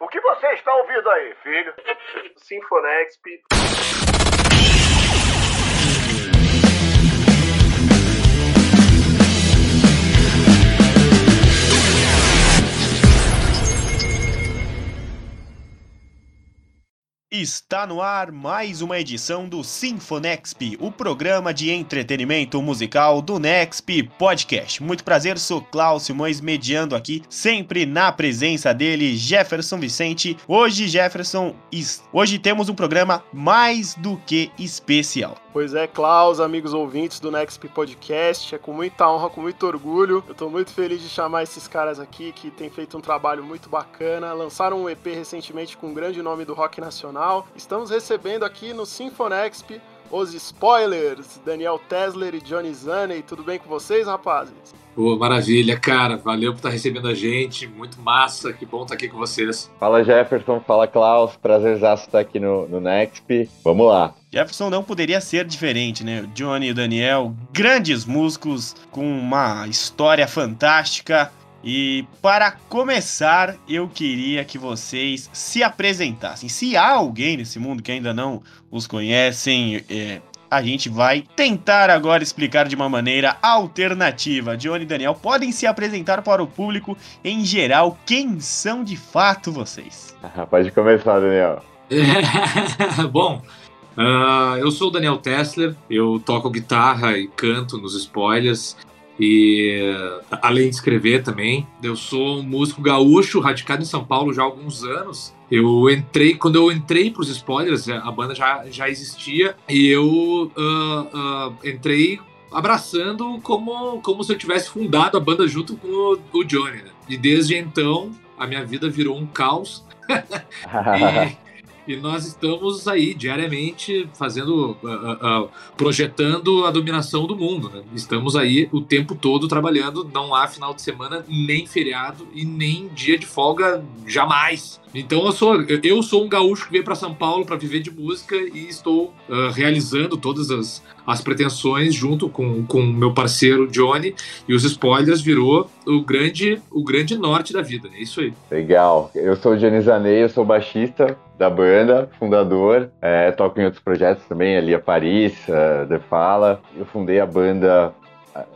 O que você está ouvindo aí, filho? Sinfonexp. Está no ar mais uma edição do Sinfonexp, o programa de entretenimento musical do Nexp Podcast. Muito prazer, sou Klaus Simões, mediando aqui, sempre na presença dele, Jefferson Vicente. Hoje, Jefferson, hoje temos um programa mais do que especial. Pois é, Klaus, amigos ouvintes do Nexp Podcast, é com muita honra, com muito orgulho. Eu estou muito feliz de chamar esses caras aqui que têm feito um trabalho muito bacana. Lançaram um EP recentemente com um grande nome do rock nacional Estamos recebendo aqui no Sinfonexp os spoilers, Daniel Tesler e Johnny Zaney. Tudo bem com vocês, rapazes? Pô, maravilha, cara. Valeu por estar recebendo a gente. Muito massa. Que bom estar aqui com vocês. Fala, Jefferson. Fala, Klaus. Prazerzaço estar aqui no, no Nexp. Vamos lá. Jefferson não poderia ser diferente, né? Johnny e Daniel, grandes músicos com uma história fantástica. E para começar, eu queria que vocês se apresentassem. Se há alguém nesse mundo que ainda não os conhecem, é, a gente vai tentar agora explicar de uma maneira alternativa. Johnny e Daniel podem se apresentar para o público em geral. Quem são de fato vocês? Pode começar, Daniel. Bom, uh, eu sou o Daniel Tessler, eu toco guitarra e canto nos spoilers. E além de escrever também, eu sou um músico gaúcho, radicado em São Paulo já há alguns anos. Eu entrei, quando eu entrei para os spoilers, a banda já, já existia e eu uh, uh, entrei abraçando como, como se eu tivesse fundado a banda junto com o, o Johnny. Né? E desde então, a minha vida virou um caos. e, e nós estamos aí diariamente fazendo, uh, uh, projetando a dominação do mundo. Né? Estamos aí o tempo todo trabalhando, não há final de semana, nem feriado e nem dia de folga jamais. Então eu sou, eu sou um gaúcho que veio para São Paulo para viver de música e estou uh, realizando todas as, as pretensões junto com o meu parceiro Johnny e os spoilers virou o grande o grande norte da vida. É isso aí. Legal. Eu sou o Johnny Zanei, eu sou baixista da banda, fundador. É, toco em outros projetos também, ali a Paris, uh, The Fala. Eu fundei a banda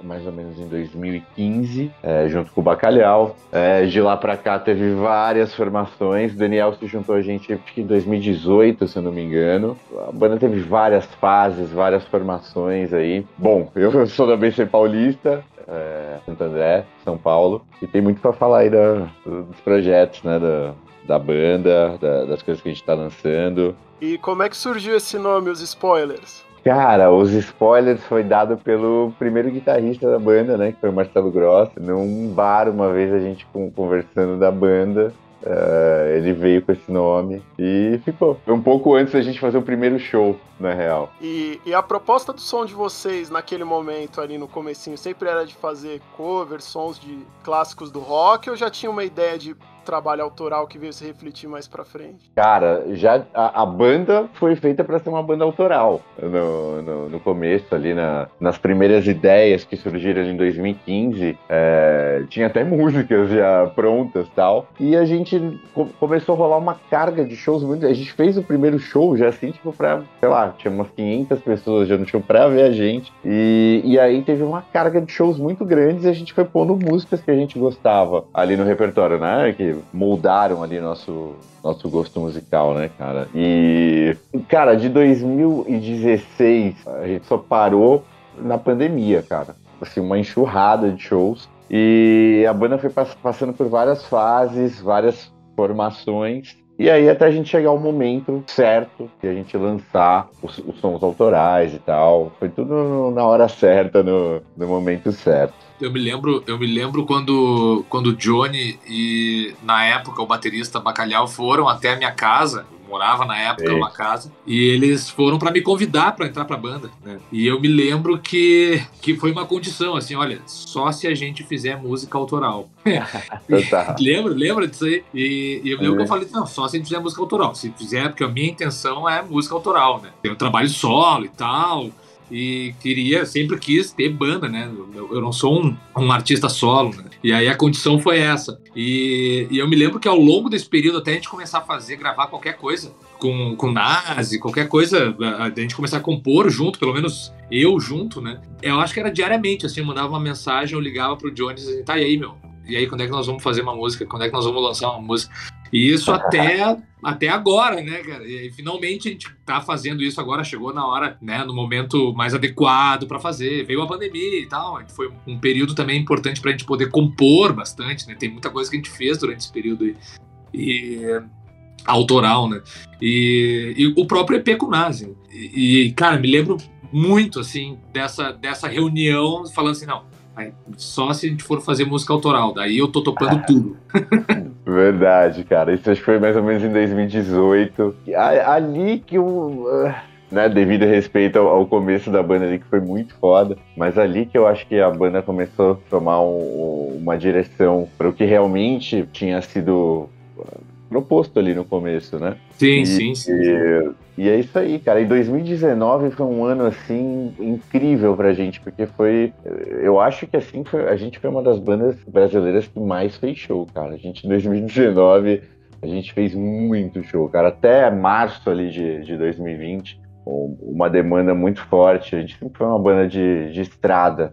mais ou menos em 2015, é, junto com o Bacalhau. É, de lá para cá teve várias formações. Daniel se juntou a gente acho que em 2018, se eu não me engano. A banda teve várias fases, várias formações aí. Bom, eu sou da BC Paulista, é, Santo André, São Paulo, e tem muito para falar aí da, dos projetos, né? Da, da banda, da, das coisas que a gente está lançando. E como é que surgiu esse nome, os spoilers? Cara, os spoilers foi dado pelo primeiro guitarrista da banda, né? Que foi o Marcelo Gross. Num bar, uma vez a gente conversando da banda. Uh, ele veio com esse nome e ficou. Foi um pouco antes da gente fazer o primeiro show, na real. E, e, a proposta do som de vocês naquele momento ali no comecinho sempre era de fazer covers, sons de clássicos do rock ou já tinha uma ideia de trabalho autoral que veio se refletir mais pra frente? Cara, já a, a banda foi feita para ser uma banda autoral no, no, no começo, ali na, nas primeiras ideias que surgiram em 2015. É, tinha até músicas já prontas tal. E a gente co começou a rolar uma carga de shows muito. A gente fez o primeiro show já assim, tipo, pra, sei lá, tinha umas 500 pessoas já no show pra ver a gente. E, e aí teve uma carga de shows muito grandes e a gente foi pondo músicas que a gente gostava ali no repertório, né? Que moldaram ali nosso, nosso gosto musical, né, cara? E, cara, de 2016 a gente só parou na pandemia, cara. Assim, uma enxurrada de shows. E a banda foi passando por várias fases, várias formações. E aí até a gente chegar ao momento certo de a gente lançar os, os sons autorais e tal. Foi tudo na hora certa, no, no momento certo eu me lembro, eu me lembro quando quando Johnny e na época o baterista Bacalhau foram até a minha casa. Eu morava na época numa casa e eles foram para me convidar para entrar para a banda, né? E eu me lembro que que foi uma condição assim, olha, só se a gente fizer música autoral. lembra, lembra disso aí? E, e eu me lembro que eu falei, não, só se a gente fizer música autoral. Se fizer, porque a minha intenção é música autoral, né? Tem o trabalho solo e tal. E queria, sempre quis ter banda, né? Eu, eu não sou um, um, artista solo, né? E aí a condição foi essa. E, e, eu me lembro que ao longo desse período, até a gente começar a fazer, gravar qualquer coisa, com, com Nazi, qualquer coisa, a, a gente começar a compor junto, pelo menos eu junto, né? Eu acho que era diariamente, assim, eu mandava uma mensagem, eu ligava pro Jones e dizia, tá, aí, meu? E aí, quando é que nós vamos fazer uma música? Quando é que nós vamos lançar uma música? E isso até, até agora, né, cara? E finalmente a gente tá fazendo isso agora, chegou na hora, né, no momento mais adequado para fazer. Veio a pandemia e tal, foi um período também importante pra gente poder compor bastante, né? Tem muita coisa que a gente fez durante esse período aí. E autoral, né? E, e o próprio EP com Nazi. E, e, cara, me lembro muito, assim, dessa, dessa reunião, falando assim, não, só se a gente for fazer música autoral, daí eu tô topando tudo. Verdade, cara. Isso acho que foi mais ou menos em 2018. Ali que eu. Ah, né, devido a respeito ao, ao, começo da banda ali, que foi muito foda, mas ali que eu acho que a banda começou a tomar um, uma direção para o que realmente tinha sido proposto ali no começo, né? Sim, e, sim, sim. E, e, é isso aí, cara. E 2019 foi um ano assim incrível pra gente, porque foi, eu acho que assim foi, a gente foi uma das bandas brasileiras que mais fez show, cara. A gente em 2019 a gente fez muito show, cara. Até março ali de, de 2020, uma demanda muito forte. A gente sempre foi uma banda de, de estrada,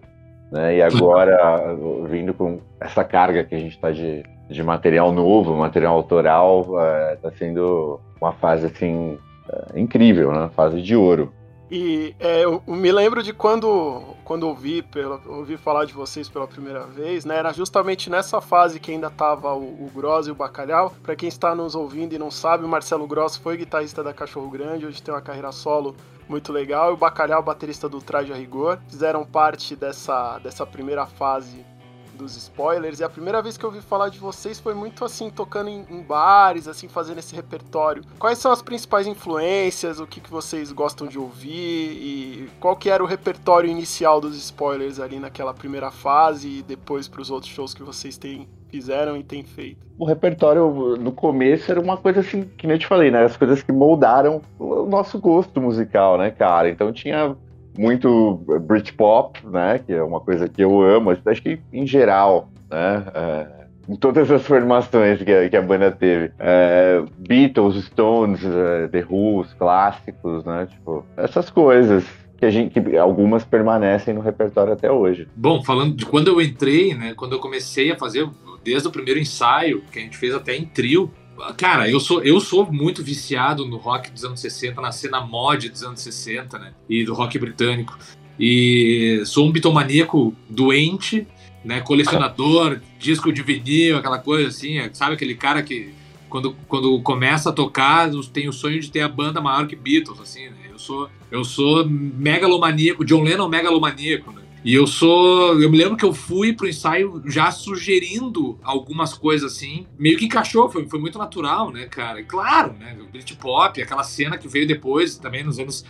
né? E agora vindo com essa carga que a gente tá de de material novo, material autoral, está é, sendo uma fase assim é, incrível, né? Fase de ouro. E é, eu me lembro de quando, quando ouvi, pela, ouvi falar de vocês pela primeira vez, né? Era justamente nessa fase que ainda tava o, o Gross e o Bacalhau. Para quem está nos ouvindo e não sabe, o Marcelo Gross foi guitarrista da Cachorro Grande, hoje tem uma carreira solo muito legal. E o Bacalhau, baterista do Traje a Rigor, fizeram parte dessa, dessa primeira fase dos spoilers. E a primeira vez que eu ouvi falar de vocês foi muito assim, tocando em, em bares, assim, fazendo esse repertório. Quais são as principais influências? O que, que vocês gostam de ouvir? E qual que era o repertório inicial dos spoilers ali naquela primeira fase e depois para os outros shows que vocês têm fizeram e têm feito? O repertório no começo era uma coisa assim, que nem eu te falei, né? As coisas que moldaram o nosso gosto musical, né, cara? Então tinha muito Britpop, né? Que é uma coisa que eu amo, acho que em geral, né? É, em todas as formações que a, que a banda teve. É, Beatles, Stones, The Who, os clássicos, né? Tipo, essas coisas que, gente, que algumas permanecem no repertório até hoje. Bom, falando de quando eu entrei, né? Quando eu comecei a fazer, desde o primeiro ensaio, que a gente fez até em trio, Cara, eu sou, eu sou muito viciado no rock dos anos 60, na cena mod dos anos 60, né? E do rock britânico. E sou um bitomaníaco doente, né? Colecionador, disco de vinil, aquela coisa assim. Sabe aquele cara que quando, quando começa a tocar tem o sonho de ter a banda maior que Beatles, assim, né? Eu sou, eu sou megalomaníaco, John Lennon megalomaníaco, né? E eu sou. Eu me lembro que eu fui pro ensaio já sugerindo algumas coisas assim. Meio que encaixou, foi, foi muito natural, né, cara? E claro, né? O Britpop, aquela cena que veio depois, também nos anos.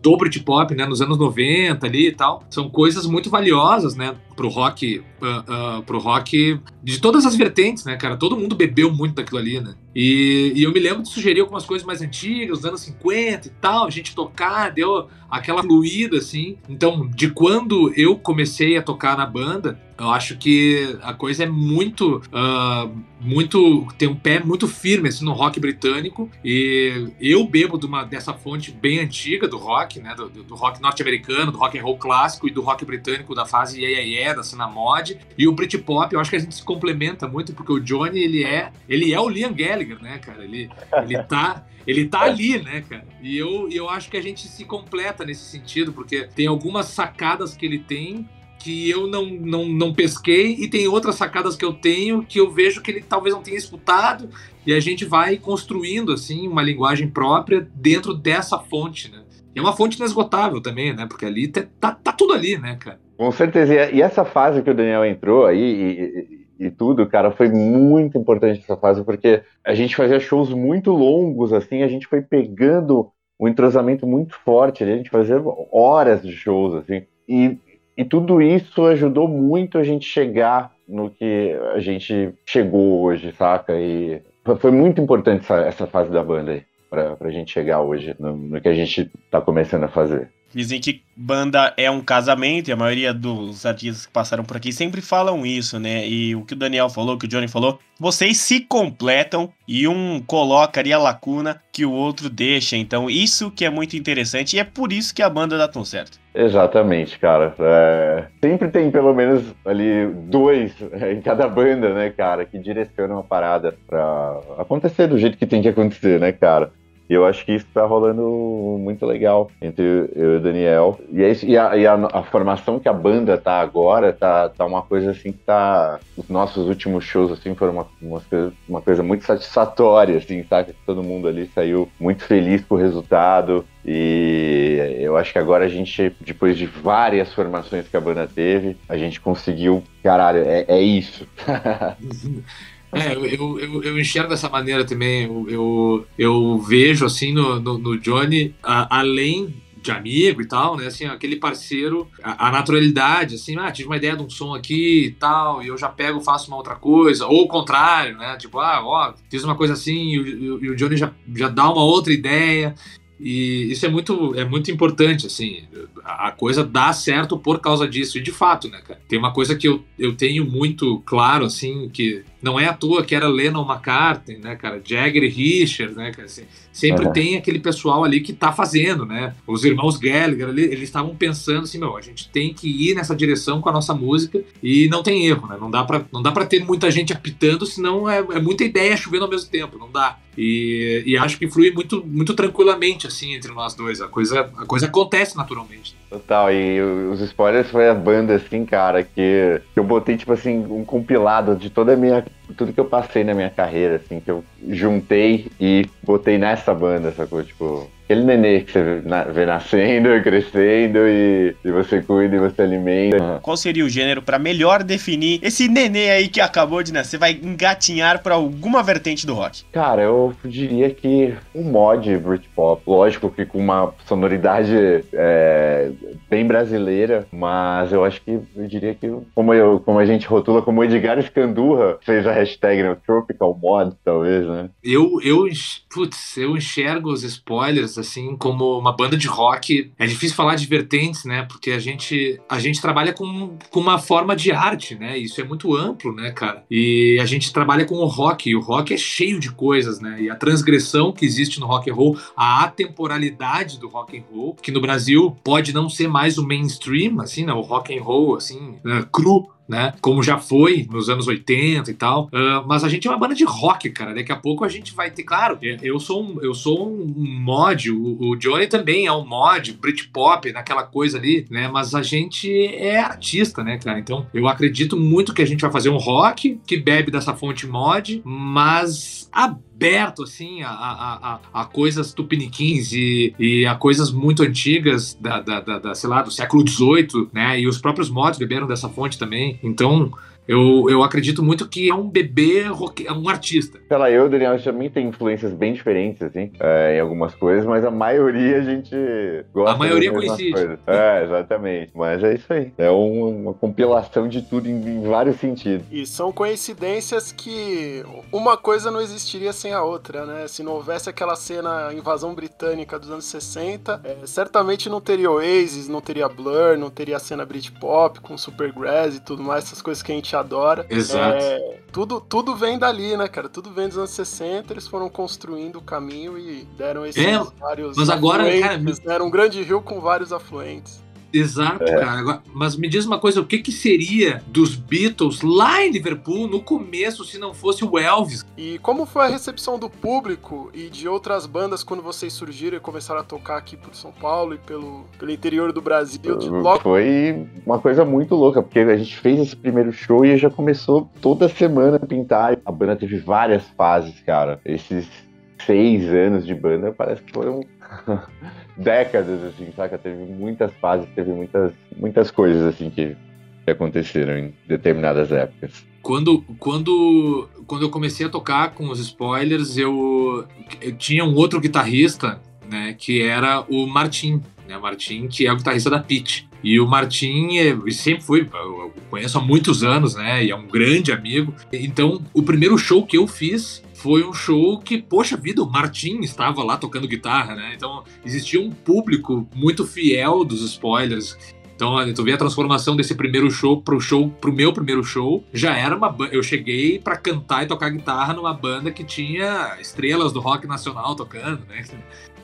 do Britpop, né? Nos anos 90 ali e tal. São coisas muito valiosas, né? Pro rock. Uh, uh, pro rock de todas as vertentes, né, cara? Todo mundo bebeu muito daquilo ali, né? E, e, eu me lembro de sugerir algumas coisas mais antigas, dos anos 50 e tal, a gente tocar, deu aquela fluida, assim. Então, de quando eu comecei a tocar na banda, eu acho que a coisa é muito, uh, muito tem um pé muito firme assim no rock britânico e eu bebo de uma dessa fonte bem antiga do rock, né, do, do rock norte-americano, do rock and roll clássico e do rock britânico da fase yeah, yeah, yeah da cena mod e o Britpop. Eu acho que a gente se complementa muito porque o Johnny ele é ele é o Liam Gallagher, né, cara? Ele ele tá ele tá ali, né, cara? E eu, eu acho que a gente se completa nesse sentido, porque tem algumas sacadas que ele tem que eu não, não, não pesquei e tem outras sacadas que eu tenho que eu vejo que ele talvez não tenha escutado e a gente vai construindo assim uma linguagem própria dentro dessa fonte, né? E é uma fonte inesgotável também, né? Porque ali tá, tá, tá tudo ali, né, cara? Com certeza. E essa fase que o Daniel entrou aí e, e, e, tudo, cara, foi muito importante essa fase, porque a gente fazia shows muito longos, assim, a gente foi pegando um entrosamento muito forte ali, a gente fazia horas de shows, assim. E e tudo isso ajudou muito a gente chegar no que a gente chegou hoje, saca? E foi muito importante essa, essa fase da banda aí, pra, pra gente chegar hoje, no, no que a gente tá começando a fazer. Dizem que banda é um casamento, e a maioria dos artistas que passaram por aqui sempre falam isso, né? E o que o Daniel falou, o que o Johnny falou, vocês se completam e um coloca ali a lacuna que o outro deixa. Então, isso que é muito interessante e é por isso que a banda dá tão certo. Exatamente, cara. É... Sempre tem pelo menos ali dois em cada banda, né, cara, que direcionam a parada pra acontecer do jeito que tem que acontecer, né, cara? E eu acho que isso tá rolando muito legal entre eu e o Daniel. E, é isso, e, a, e a, a, formação que a banda tá agora tá, tá uma coisa assim que tá. Os nossos últimos shows assim foram uma, uma, coisa, uma coisa muito satisfatória, assim, sabe? Todo mundo ali saiu muito feliz com o resultado. E eu acho que agora a gente, depois de várias formações que a banda teve, a gente conseguiu. Caralho, é, é isso. É, eu, eu, eu, enxergo dessa maneira também. Eu, eu, eu vejo, assim, no, no, no Johnny, a, além de amigo e tal, né? Assim, aquele parceiro, a, a, naturalidade, assim, ah, tive uma ideia de um som aqui e tal, e eu já pego, faço uma outra coisa, ou o contrário, né? Tipo, ah, ó, fiz uma coisa assim e o, e o Johnny já, já dá uma outra ideia. E isso é muito, é muito importante, assim. A coisa dá certo por causa disso. E de fato, né, cara? Tem uma coisa que eu, eu tenho muito claro, assim, que não é à toa que era Lennon McCartney, né, cara? Jagger e Richard, né, cara? Assim, sempre uhum. tem aquele pessoal ali que tá fazendo, né? Os irmãos Gallagher ali, eles estavam pensando assim, meu, a gente tem que ir nessa direção com a nossa música e não tem erro, né? Não dá pra, não dá pra ter muita gente apitando, senão é, é muita ideia chovendo ao mesmo tempo, não dá. E, e acho que flui muito, muito tranquilamente, assim, entre nós dois. A coisa, a coisa acontece naturalmente. Total, e os spoilers foi a banda, assim, cara, que, eu botei, tipo assim, um compilado de toda a minha. Tudo que eu passei na minha carreira, assim, que eu juntei e botei nessa banda, sacou? Tipo, aquele nenê que você vê nascendo, crescendo e, e você cuida e você alimenta. Qual seria o gênero para melhor definir esse nenê aí que acabou de nascer? Vai engatinhar para alguma vertente do rock? Cara, eu diria que um mod Britpop. Lógico que com uma sonoridade é, bem brasileira, mas eu acho que eu diria que, como, eu, como a gente rotula, como Edgar Scandurra fez a hashtag né, Tropical Mod, talvez, né? Eu, eu, putz, eu enxergo os spoilers assim, como uma banda de rock. É difícil falar de vertentes, né? Porque a gente, a gente trabalha com, com uma forma de arte, né? Isso é muito amplo, né, cara? E a gente trabalha com o rock, e o rock é cheio de coisas, né? E a transgressão que existe no rock and roll, a atemporalidade do rock and roll, que no Brasil pode não ser mais o mainstream, assim, né? O rock and roll, assim, né? cru, né? Como já foi nos anos 80 e tal. Uh, mas a gente é uma banda de rock, cara. Daqui a pouco a gente vai ter, claro, eu sou um, eu sou um mod, o, o Johnny também é um mod, Britpop, naquela coisa ali, né? Mas a gente é artista, né, cara? Então eu acredito muito que a gente vai fazer um rock que bebe dessa fonte mod, mas aberto assim a, a, a, a, coisas tupiniquins e, e a coisas muito antigas da, da, da, da, sei lá, do século XVIII, né? E os próprios mods beberam dessa fonte também. Então, eu, eu acredito muito que é um bebê, rock, é um artista. Sei lá, eu, Daniel, também tem influências bem diferentes, assim, é, em algumas coisas, mas a maioria a gente gosta. A maioria coincide. Coisas. É, exatamente. Mas é isso aí. É uma, uma compilação de tudo em, em, vários sentidos. E são coincidências que uma coisa não existiria sem a outra, né? Se não houvesse aquela cena invasão britânica dos anos 60, é, certamente não teria Oasis, não teria Blur, não teria a cena Britpop com Supergrass e tudo mais, essas coisas que a gente adora. Exato. É, tudo, tudo vem dali, né, cara? Tudo vem dos anos 60, eles foram construindo o caminho e deram esses é, vários. Mas agora, cara. Era um grande rio com vários afluentes. Exato, é. cara. Agora, mas me diz uma coisa, o que que seria dos Beatles lá em Liverpool no começo se não fosse o Elvis? E como foi a recepção do público e de outras bandas quando vocês surgiram e começaram a tocar aqui por São Paulo e pelo, pelo interior do Brasil? Logo... Foi uma coisa muito louca, porque a gente fez esse primeiro show e já começou toda semana a pintar. A banda teve várias fases, cara. Esses seis anos de banda parece que foram décadas, assim, saca? Teve muitas fases, teve muitas, muitas coisas, assim, que, aconteceram em determinadas épocas. Quando, quando, quando eu comecei a tocar com os spoilers, eu, eu tinha um outro guitarrista, né, que era o Martin, né, Martin, que é o guitarrista da Pitch. E o Martin é, sempre foi, eu conheço há muitos anos, né? E é um grande amigo. Então, o primeiro show que eu fiz foi um show que, poxa vida, o Martin estava lá tocando guitarra, né? Então existia um público muito fiel dos spoilers. Então, tu vê a transformação desse primeiro show pro show, pro meu primeiro show, já era uma eu cheguei para cantar e tocar guitarra numa banda que tinha estrelas do rock nacional tocando, né?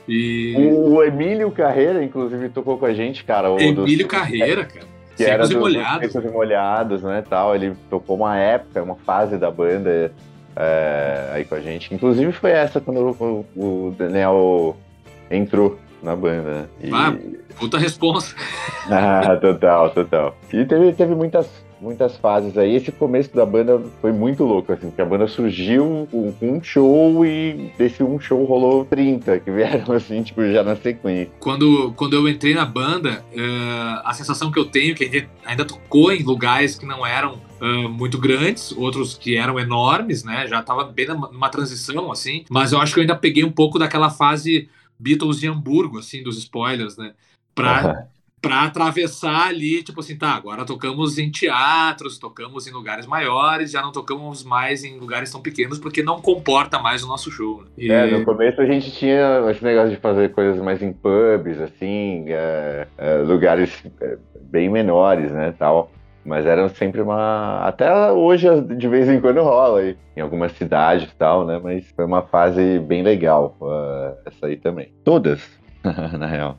E... O Emílio Carreira, inclusive, tocou com a gente, cara. Emílio dos... Carreira, cara. Que Secos era e molhados. Secos e molhados, né, tal. Ele tocou uma época, uma fase da banda é, aí com a gente. Inclusive foi essa quando o, o Daniel entrou na banda. Né? E... Ah, puta resposta. ah, total, total. E teve, teve muitas, muitas fases aí. Esse começo da banda foi muito louco, assim, porque a banda surgiu com um show e desse um show rolou 30 que vieram, assim, tipo, já na sequência. Quando, quando eu entrei na banda, uh, a sensação que eu tenho, que ainda, ainda tocou em lugares que não eram uh, muito grandes, outros que eram enormes, né? Já tava bem numa transição, assim, mas eu acho que eu ainda peguei um pouco daquela fase Beatles de Hamburgo, assim, dos spoilers, né? Pra, uhum. Pra atravessar ali, tipo assim, tá, agora tocamos em teatros, tocamos em lugares maiores, já não tocamos mais em lugares tão pequenos, porque não comporta mais o nosso show. Né? E... É, no começo a gente tinha esse negócio de fazer coisas mais em pubs, assim, é, é, lugares é, bem menores, né, tal. Mas eram sempre uma. Até hoje, de vez em quando rola aí, em algumas cidades e tal, né? Mas foi uma fase bem legal, uh, essa aí também. Todas, na real.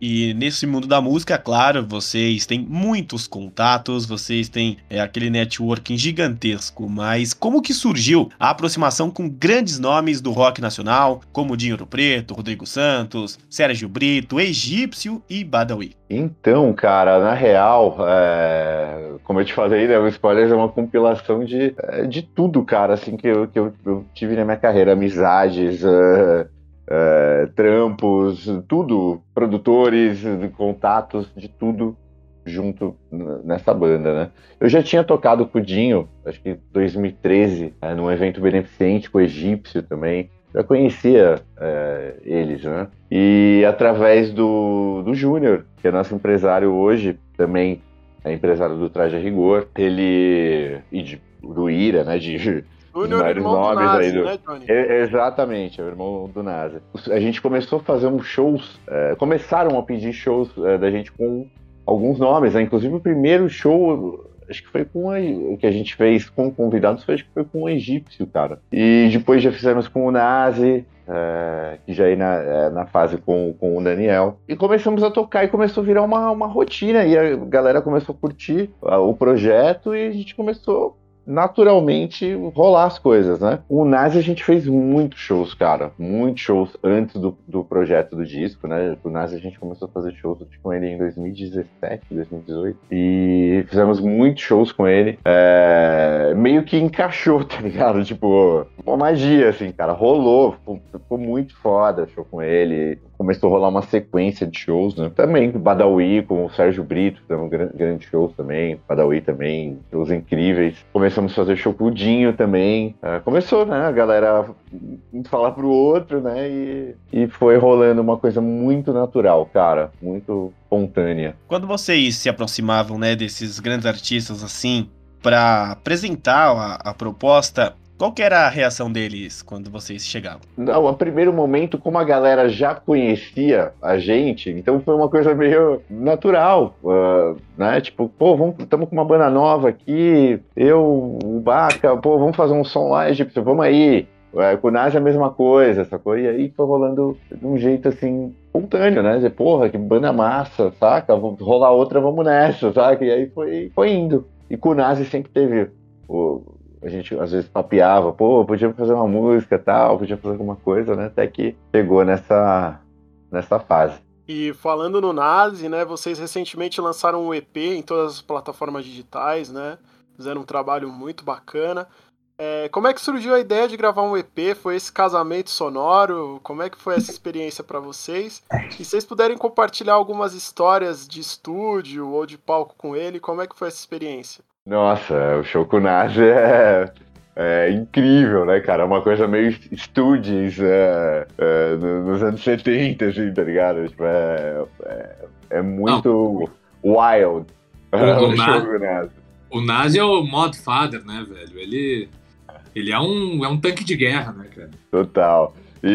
E nesse mundo da música, claro, vocês têm muitos contatos, vocês têm é, aquele networking gigantesco, mas como que surgiu a aproximação com grandes nomes do rock nacional, como Dinheiro Preto, Rodrigo Santos, Sérgio Brito, Egípcio e Badawi? Então, cara, na real, é... como eu te falei, né, o Spoilers é uma compilação de, é, de tudo, cara, assim, que eu, que eu, eu tive na minha carreira, amizades, uh é, trampos, tudo, produtores, contatos, de tudo junto nessa banda, né? Eu já tinha tocado com o Dinho, acho que em 2013, é, num evento beneficente com o Egípcio também. Já conhecia é, eles, né? E através do, do Júnior, que é nosso empresário hoje, também é empresário do Traje a Rigor, ele. e de, do Ira, né? De Júnior, irmão nomes do Nazi, aí do... né? É, exatamente, é o irmão do NASA. A gente começou a fazer uns shows, é, começaram a pedir shows é, da gente com alguns nomes, né? Inclusive o primeiro show, acho que foi com a, o que a gente fez com convidados, foi, acho que foi com o egípcio, cara. E depois já fizemos com o Nazi, é, que já ia na, é, na fase com, com o Daniel. E começamos a tocar e começou a virar uma, uma rotina. E a galera começou a curtir o projeto e a gente começou naturalmente rolar as coisas, né? O Nazi a gente fez muitos shows, cara. Muitos shows antes do, do projeto do disco, né? O Nazi a gente começou a fazer shows com ele em 2017, 2018. E fizemos muitos shows com ele. É... Meio que encaixou, tá ligado? Tipo, uma magia, assim, cara. Rolou. Ficou, muito foda show com ele começou a rolar uma sequência de shows, né? Também com Badawi, com o Sérgio Brito, um grande, grande shows também. Badawi também, shows incríveis. Começamos a fazer show com o Dinho também. Uh, começou, né? A galera falar pro outro, né? E, e foi rolando uma coisa muito natural, cara. Muito espontânea. Quando vocês se aproximavam, né, desses grandes artistas assim, para apresentar a, a proposta, qual que era a reação deles quando vocês chegavam? Não, a primeiro momento, como a galera já conhecia a gente, então foi uma coisa meio natural, uh, né? Tipo, pô, vamos, estamos com uma banda nova aqui, eu, o Baca, pô, vamos fazer um som lá, Egípcio, vamos aí. É, com o Nazi é a mesma coisa, sacou? E aí foi rolando de um jeito assim, espontâneo, né? Dizer, porra, que banda massa, saca? Vou rolar outra, vamos nessa, saca? E aí foi, foi indo. E com o Nazi sempre teve o, a gente às vezes papeava, pô, podia fazer uma música tal, podia fazer alguma coisa, né? Até que chegou nessa, nessa fase. E falando no Nazi, né? Vocês recentemente lançaram um EP em todas as plataformas digitais, né? Fizeram um trabalho muito bacana. É, como é que surgiu a ideia de gravar um EP? Foi esse casamento sonoro? Como é que foi essa experiência para vocês? E vocês puderem compartilhar algumas histórias de estúdio ou de palco com ele, como é que foi essa experiência? Nossa, o show com o Nazi é, é incrível, né, cara? É uma coisa meio Studios é, é, nos anos 70, assim, tá ligado? Tipo, é, é, é muito Não. wild o, o, o show com o Nazi. O Nazi é o Mod Father, né, velho? Ele Ele é um, é um tanque de guerra, né, cara? Total. E,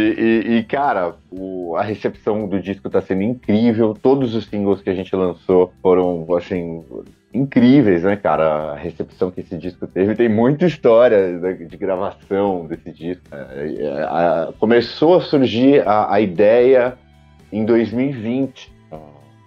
e, e, cara, o, a recepção do disco tá sendo incrível. Todos os singles que a gente lançou foram, assim, incríveis, né, cara? A recepção que esse disco teve. Tem muita história de gravação desse disco. É, é, a, começou a surgir a, a, ideia em 2020,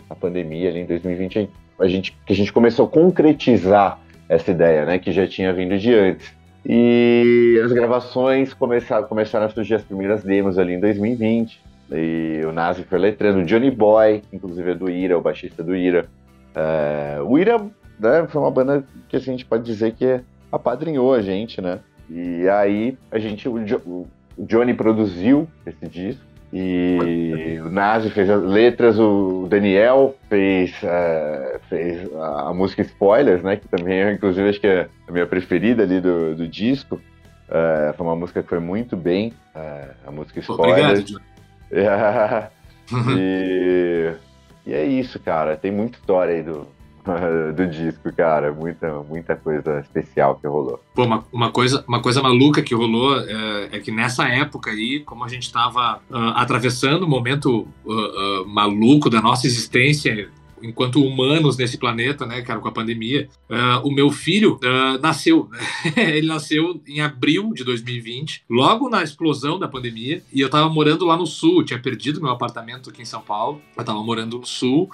a pandemia ali em 2020, a gente, que a gente começou a concretizar essa ideia, né, que já tinha vindo de antes. E as gravações começaram, começaram a surgir as primeiras demos ali em 2020. E o Nazi foi letrando, o Johnny Boy, inclusive é do Ira, o baixista do Ira. É, o Ira né, foi uma banda que a gente pode dizer que apadrinhou a gente, né? E aí a gente, o, jo, o Johnny produziu esse disco. E o Nazi fez as letras, o Daniel fez, uh, fez a, música Spoilers, né? Que também é, inclusive, acho que é a minha preferida ali do, do disco. Uh, foi uma música que foi muito bem, uh, a música Spoilers. Obrigado, e, e é isso, cara. Tem muita história aí do, do disco, cara. Muita, muita coisa especial que rolou. Pô, uma, uma, coisa, uma coisa maluca que rolou é, é que nessa época aí, como a gente estava uh, atravessando um momento uh, uh, maluco da nossa existência enquanto humanos nesse planeta, né, cara, com a pandemia, uh, o meu filho uh, nasceu. Ele nasceu em abril de 2020, logo na explosão da pandemia, e eu tava morando lá no sul, tinha perdido meu apartamento aqui em São Paulo, eu tava morando no sul,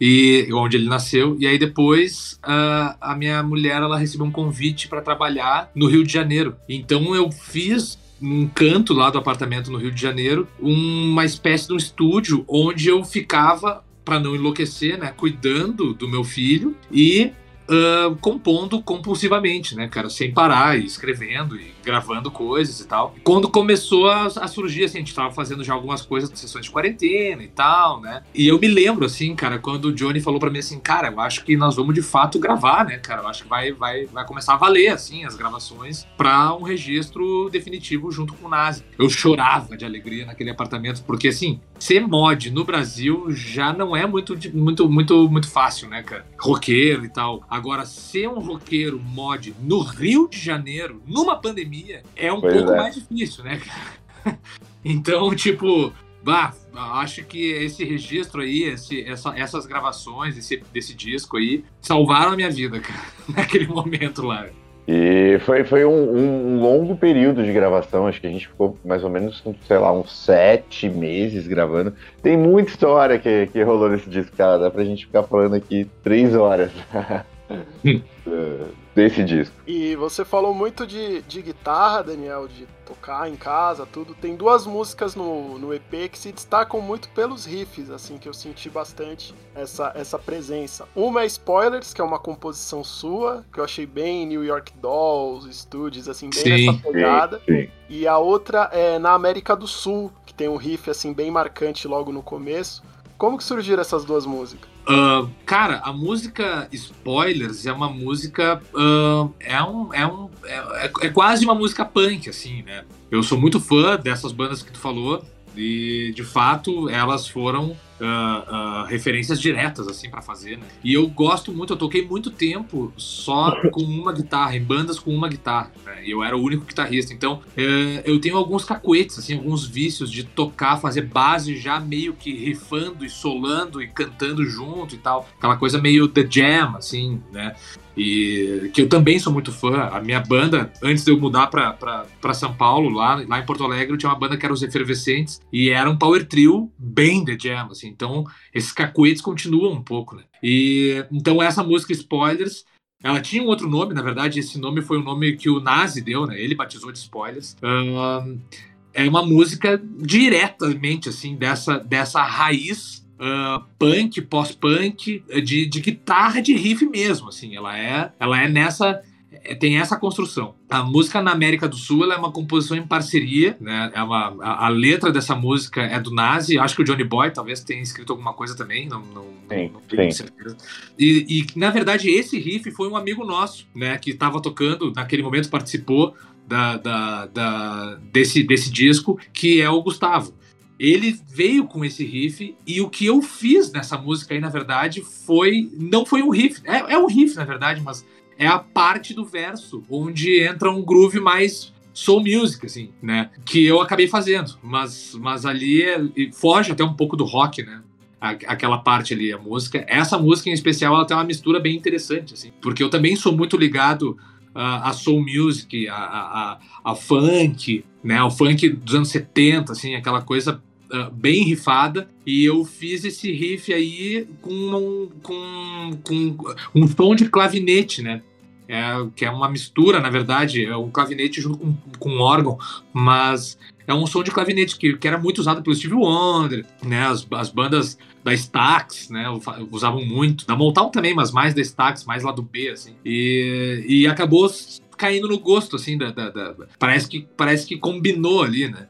e onde ele nasceu. E aí depois uh, a minha mulher ela recebeu um convite para trabalhar no Rio de Janeiro. Então eu fiz um canto lá do apartamento no Rio de Janeiro, uma espécie de um estúdio onde eu ficava para não enlouquecer, né, cuidando do meu filho e uh, compondo compulsivamente, né, cara, sem parar, e escrevendo e gravando coisas e tal. Quando começou a, a, surgir, assim, a gente tava fazendo já algumas coisas, sessões de quarentena e tal, né? E eu me lembro, assim, cara, quando o Johnny falou para mim assim, cara, eu acho que nós vamos de fato gravar, né, cara? Eu acho que vai, vai, vai começar a valer, assim, as gravações para um registro definitivo junto com o Nazi. Eu chorava de alegria naquele apartamento, porque, assim, ser mod no Brasil já não é muito, muito, muito, muito fácil, né, cara? Roqueiro e tal. Agora, ser um roqueiro mod no Rio de Janeiro, numa pandemia, é um pois pouco é. mais difícil, né, cara? Então, tipo, bah, acho que esse registro aí, esse, essa, essas gravações esse, desse disco aí, salvaram a minha vida, cara, naquele momento lá. E foi, foi um, um, longo período de gravação, acho que a gente ficou mais ou menos, sei lá, uns sete meses gravando. Tem muita história que, que rolou nesse disco, cara, dá pra gente ficar falando aqui três horas. desse disco. E você falou muito de, de guitarra, Daniel, de tocar em casa, tudo. Tem duas músicas no, no EP que se destacam muito pelos riffs, assim, que eu senti bastante essa, essa presença. Uma é Spoilers, que é uma composição sua, que eu achei bem New York Dolls, Studios, assim, bem sim, nessa pegada. Sim, sim. E a outra é na América do Sul, que tem um riff, assim, bem marcante logo no começo. Como que surgiram essas duas músicas? Uh, cara, a música Spoilers é uma música. Uh, é, um, é, um, é, é, quase uma música punk, assim, né? Eu sou muito fã dessas bandas que tu falou. E de fato elas foram uh, uh, referências diretas assim para fazer, né? E eu gosto muito, eu toquei muito tempo só com uma guitarra, em bandas com uma guitarra. Né? E eu era o único guitarrista, então uh, eu tenho alguns cacuetes, assim, alguns vícios de tocar, fazer base já meio que rifando e solando e cantando junto e tal, aquela coisa meio the jam, assim, né? E que eu também sou muito fã. A minha banda, antes de eu mudar para São Paulo, lá, lá em Porto Alegre, eu tinha uma banda que era os Efervescentes e era um power trio bem The Jam, assim. Então, esses cacuetes continuam um pouco, né? E então essa música Spoilers, ela tinha um outro nome, na verdade, esse nome foi o nome que o Nazi deu, né? Ele batizou de Spoilers. Um, é uma música diretamente, assim, dessa, dessa raiz uh, punk, pós-punk, de, de guitarra de riff mesmo, assim. Ela é, ela é nessa é, tem essa construção. A música na América do Sul é uma composição em parceria, né? É uma, a, a, letra dessa música é do Nazi, acho que o Johnny Boy talvez tenha escrito alguma coisa também, não, não, sim, não tenho sim. certeza. E, e, na verdade, esse riff foi um amigo nosso, né? Que estava tocando, naquele momento participou da, da, da, desse, desse disco, que é o Gustavo ele veio com esse riff e o que eu fiz nessa música aí, na verdade, foi. Não foi um riff. É, é um riff, na verdade, mas é a parte do verso onde entra um groove mais soul music, assim, né? Que eu acabei fazendo, mas, mas ali é, foge até um pouco do rock, né? aquela parte ali, a música. Essa música em especial, ela tem uma mistura bem interessante, assim, porque eu também sou muito ligado uh, a soul music, a, a, a, funk, né, o funk dos anos 70, assim, aquela coisa uh, bem rifada, e eu fiz esse riff aí com um, com, com um tom de clavinete, né, é, que é uma mistura, na verdade, é um clavinete junto com, com um órgão, mas é um som de clavinete que, que era muito usado pelo Steve Wonder, né? As, as bandas da Stax, né? Usavam muito. Da Motown também, mas mais da Stax, mais lá do B, assim. E, e acabou caindo no gosto, assim, da, da, da, parece, que, parece que combinou ali, né?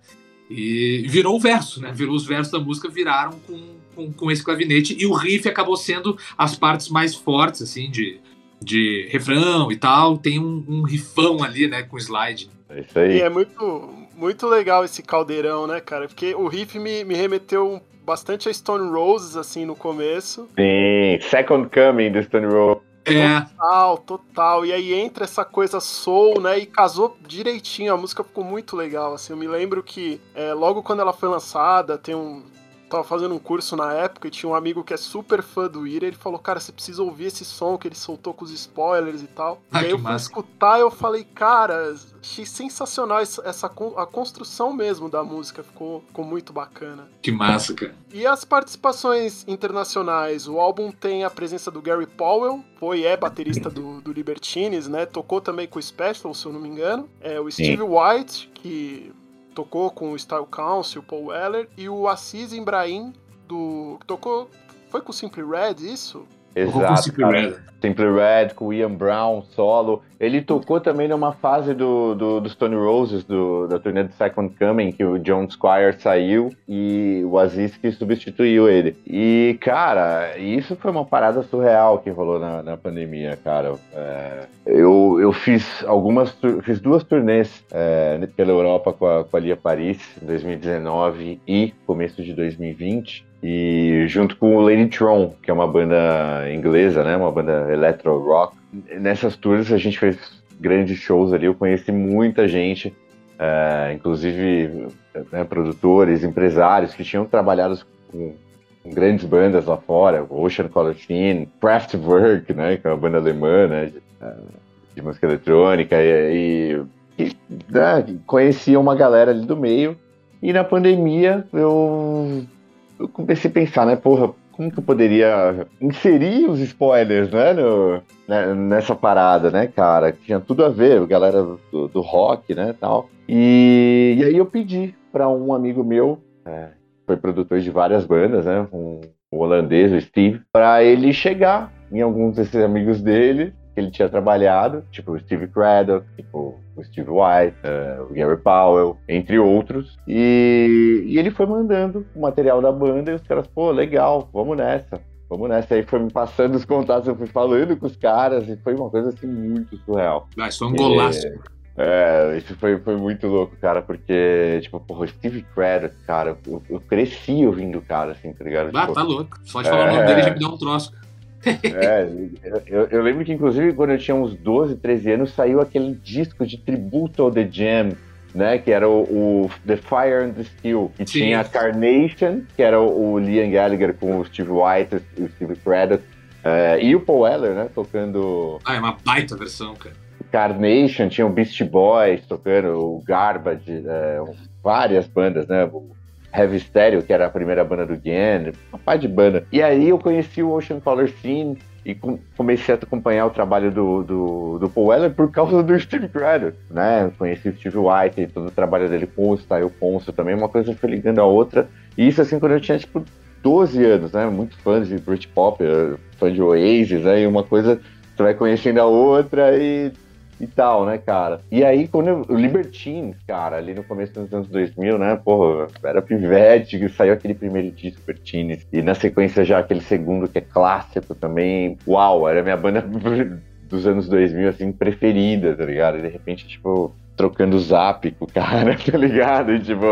E virou o verso, né? Virou os versos da música, viraram com, com, com, esse clavinete. E o riff acabou sendo as partes mais fortes, assim, de, de refrão e tal. Tem um, um riffão ali, né? Com slide. É isso aí. E é muito, muito legal esse caldeirão, né, cara? Porque o riff me, me remeteu bastante a Stone Roses, assim, no começo. Sim, Second Coming do Stone Roses. É. Total, total. E aí entra essa coisa soul, né? E casou direitinho. A música ficou muito legal. Assim, eu me lembro que é, logo quando ela foi lançada, tem um, tava fazendo um curso na época e tinha um amigo que é super fã do Ira. Ele falou, cara, você precisa ouvir esse som que ele soltou com os spoilers e tal. Ah, e aí eu fui massa. escutar e eu falei, cara, achei sensacional essa, essa a construção mesmo da música. Ficou, ficou muito bacana. Que massa, cara. E as participações internacionais? O álbum tem a presença do Gary Powell, foi é baterista do, do Libertines, né? Tocou também com o Special, se eu não me engano. É o Steve White, que tocou com o Style Council, Paul Weller, e o Assis Ibrahim, do, que tocou. Foi com o Simply Red, isso? Exato. Simple cara. Red. Simple Red, com o Ian Brown, solo. Ele tocou também numa fase do, do, do Stone Roses, do, da turnê do Second Coming, que o John Squire saiu e o Aziz que substituiu ele. E, cara, isso foi uma parada surreal que rolou na, na pandemia, cara. É, eu, eu fiz algumas, fiz duas turnês é, pela Europa com a, com a Lia Paris, em 2019 e começo de 2020. E junto com o Lady Tron, que é uma banda inglesa, né? Uma banda electro rock. Nessas tours a gente fez grandes shows ali. Eu conheci muita gente, é, inclusive né, produtores, empresários que tinham trabalhado com, grandes bandas lá fora, Ocean Color Scene, Kraftwerk, né? Que é uma banda alemã, né? De, é, de música eletrônica e, e, e né, conheci uma galera ali do meio. E na pandemia eu eu comecei a pensar, né, porra, como que eu poderia inserir os spoilers, né, no, né, nessa parada, né, cara, tinha tudo a ver, galera do, do rock, né, tal. E, e aí eu pedi para um amigo meu, é, foi produtor de várias bandas, né, um, um holandês, o Steve, para ele chegar em alguns desses amigos dele que ele tinha trabalhado, tipo o Steve Craddock, tipo o Steve White, eh, o Gary Powell, entre outros. E, e ele foi mandando o material da banda e os caras, pô, legal, vamos nessa. Vamos nessa. Aí foi me passando os contatos, eu fui falando com os caras e foi uma coisa assim muito surreal. Ah, isso foi um golaço. É, isso foi, foi muito louco, cara, porque, tipo, porra, Steve Craddock, cara, eu, eu cresci ouvindo o cara, assim, tá ligado? Ah, Tipo, tá louco. Só de falar o nome É. dele já me dá um troço. É, eu, eu lembro que, inclusive, quando eu tinha uns 12, 13 anos, saiu aquele disco de tributo ao The Jam, né? Que era o, o The Fire and the Steel. E Sim. tinha a Carnation, que era o, o Liam Gallagher com o Steve White, o Steve Craddock. é, e o Paul Weller, né? Tocando Ah, é uma baita versão, cara. Carnation, tinha o Beast Boys tocando, o Garbage, é, várias bandas, né? O Heavy Stereo, que era a primeira banda do Gan, uma par de banda. E aí eu conheci o Ocean Color Scene e com- comecei a acompanhar o trabalho do, do, do Paul Weller por causa do Steve Craddock, né? Conheci o Steve White e todo o trabalho dele com o Style Ponce também, uma coisa foi ligando a outra. E isso assim quando eu tinha, tipo, 12 anos, né? Muito fã de Britpop, fã de Oasis, aí uma coisa você vai conhecendo a outra e, e tal, né, cara? E aí, quando eu, o Libertines, cara, ali no começo dos anos 2000, né, porra, era pivete, saiu aquele primeiro disco, Libertines, e na sequência já aquele segundo que é clássico também, uau, era minha banda dos anos 2000, assim, preferida, tá ligado? E de repente, tipo, trocando zap com o cara, tá ligado? E, tipo,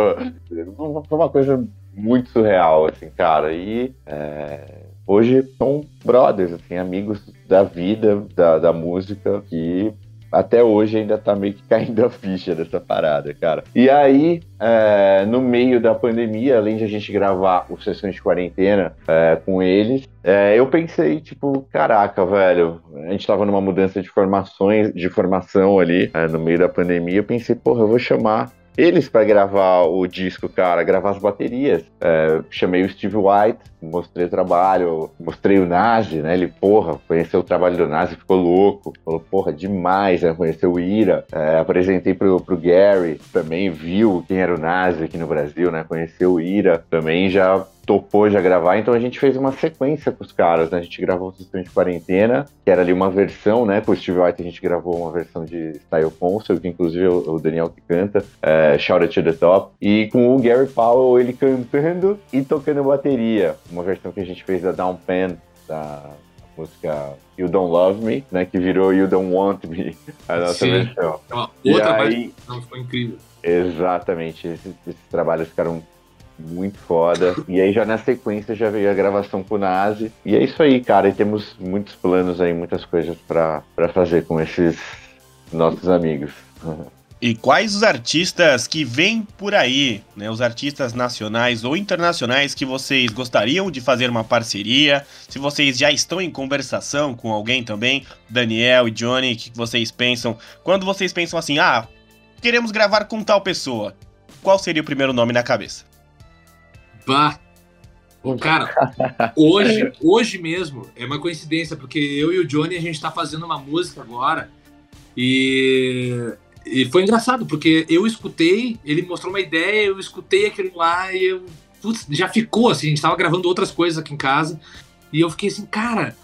foi uma coisa muito surreal, assim, cara, e... é, hoje são brothers, assim, amigos da vida, da, da música, que até hoje ainda tá meio que caindo a ficha dessa parada, cara. E aí, é, no meio da pandemia, além de a gente gravar o Sessões de Quarentena é, com eles, é, eu pensei, tipo, caraca, velho, a gente tava numa mudança de formações, de formação ali, é, no meio da pandemia, eu pensei, porra, eu vou chamar eles para gravar o disco, cara, gravar as baterias. É, chamei o Steve White, mostrei o trabalho, mostrei o Nazi, né? Ele, porra, conheceu o trabalho do Nazi, ficou louco. Falou, porra, demais, né? Conheceu o Ira. É, apresentei pro, pro Gary, também viu quem era o Nazi aqui no Brasil, né? Conheceu o Ira, também já topou já gravar, então a gente fez uma sequência com os caras, né? A gente gravou o Sistema de Quarentena, que era ali uma versão, né? Com o Steve White a gente gravou uma versão de Style Concert, que inclusive é o Daniel que canta, é, Shout It to the Top, e com o Gary Powell ele cantando e tocando bateria, uma versão que a gente fez da Down Pen, da música You Don't Love Me, né? Que virou You Don't Want Me, a nossa Sim. versão. Uma outra e aí, Não, foi incrível. Exatamente, esses, esses trabalhos ficaram muito foda. E aí já na sequência já veio a gravação com o Nazi. E é isso aí, cara. E temos muitos planos aí, muitas coisas pra fazer com esses nossos amigos. E quais os artistas que vêm por aí, né? Os artistas nacionais ou internacionais que vocês gostariam de fazer uma parceria? Se vocês já estão em conversação com alguém também, Daniel e Johnny, o que vocês pensam? Quando vocês pensam assim, ah, queremos gravar com tal pessoa, qual seria o primeiro nome na cabeça? Bah. Cara, hoje, hoje mesmo, é uma coincidência, porque eu e o Johnny, a gente tá fazendo uma música agora e, e foi engraçado, porque eu escutei, ele mostrou uma ideia, eu escutei aquilo lá e eu, putz, já ficou assim, a gente tava gravando outras coisas aqui em casa e eu fiquei assim, cara,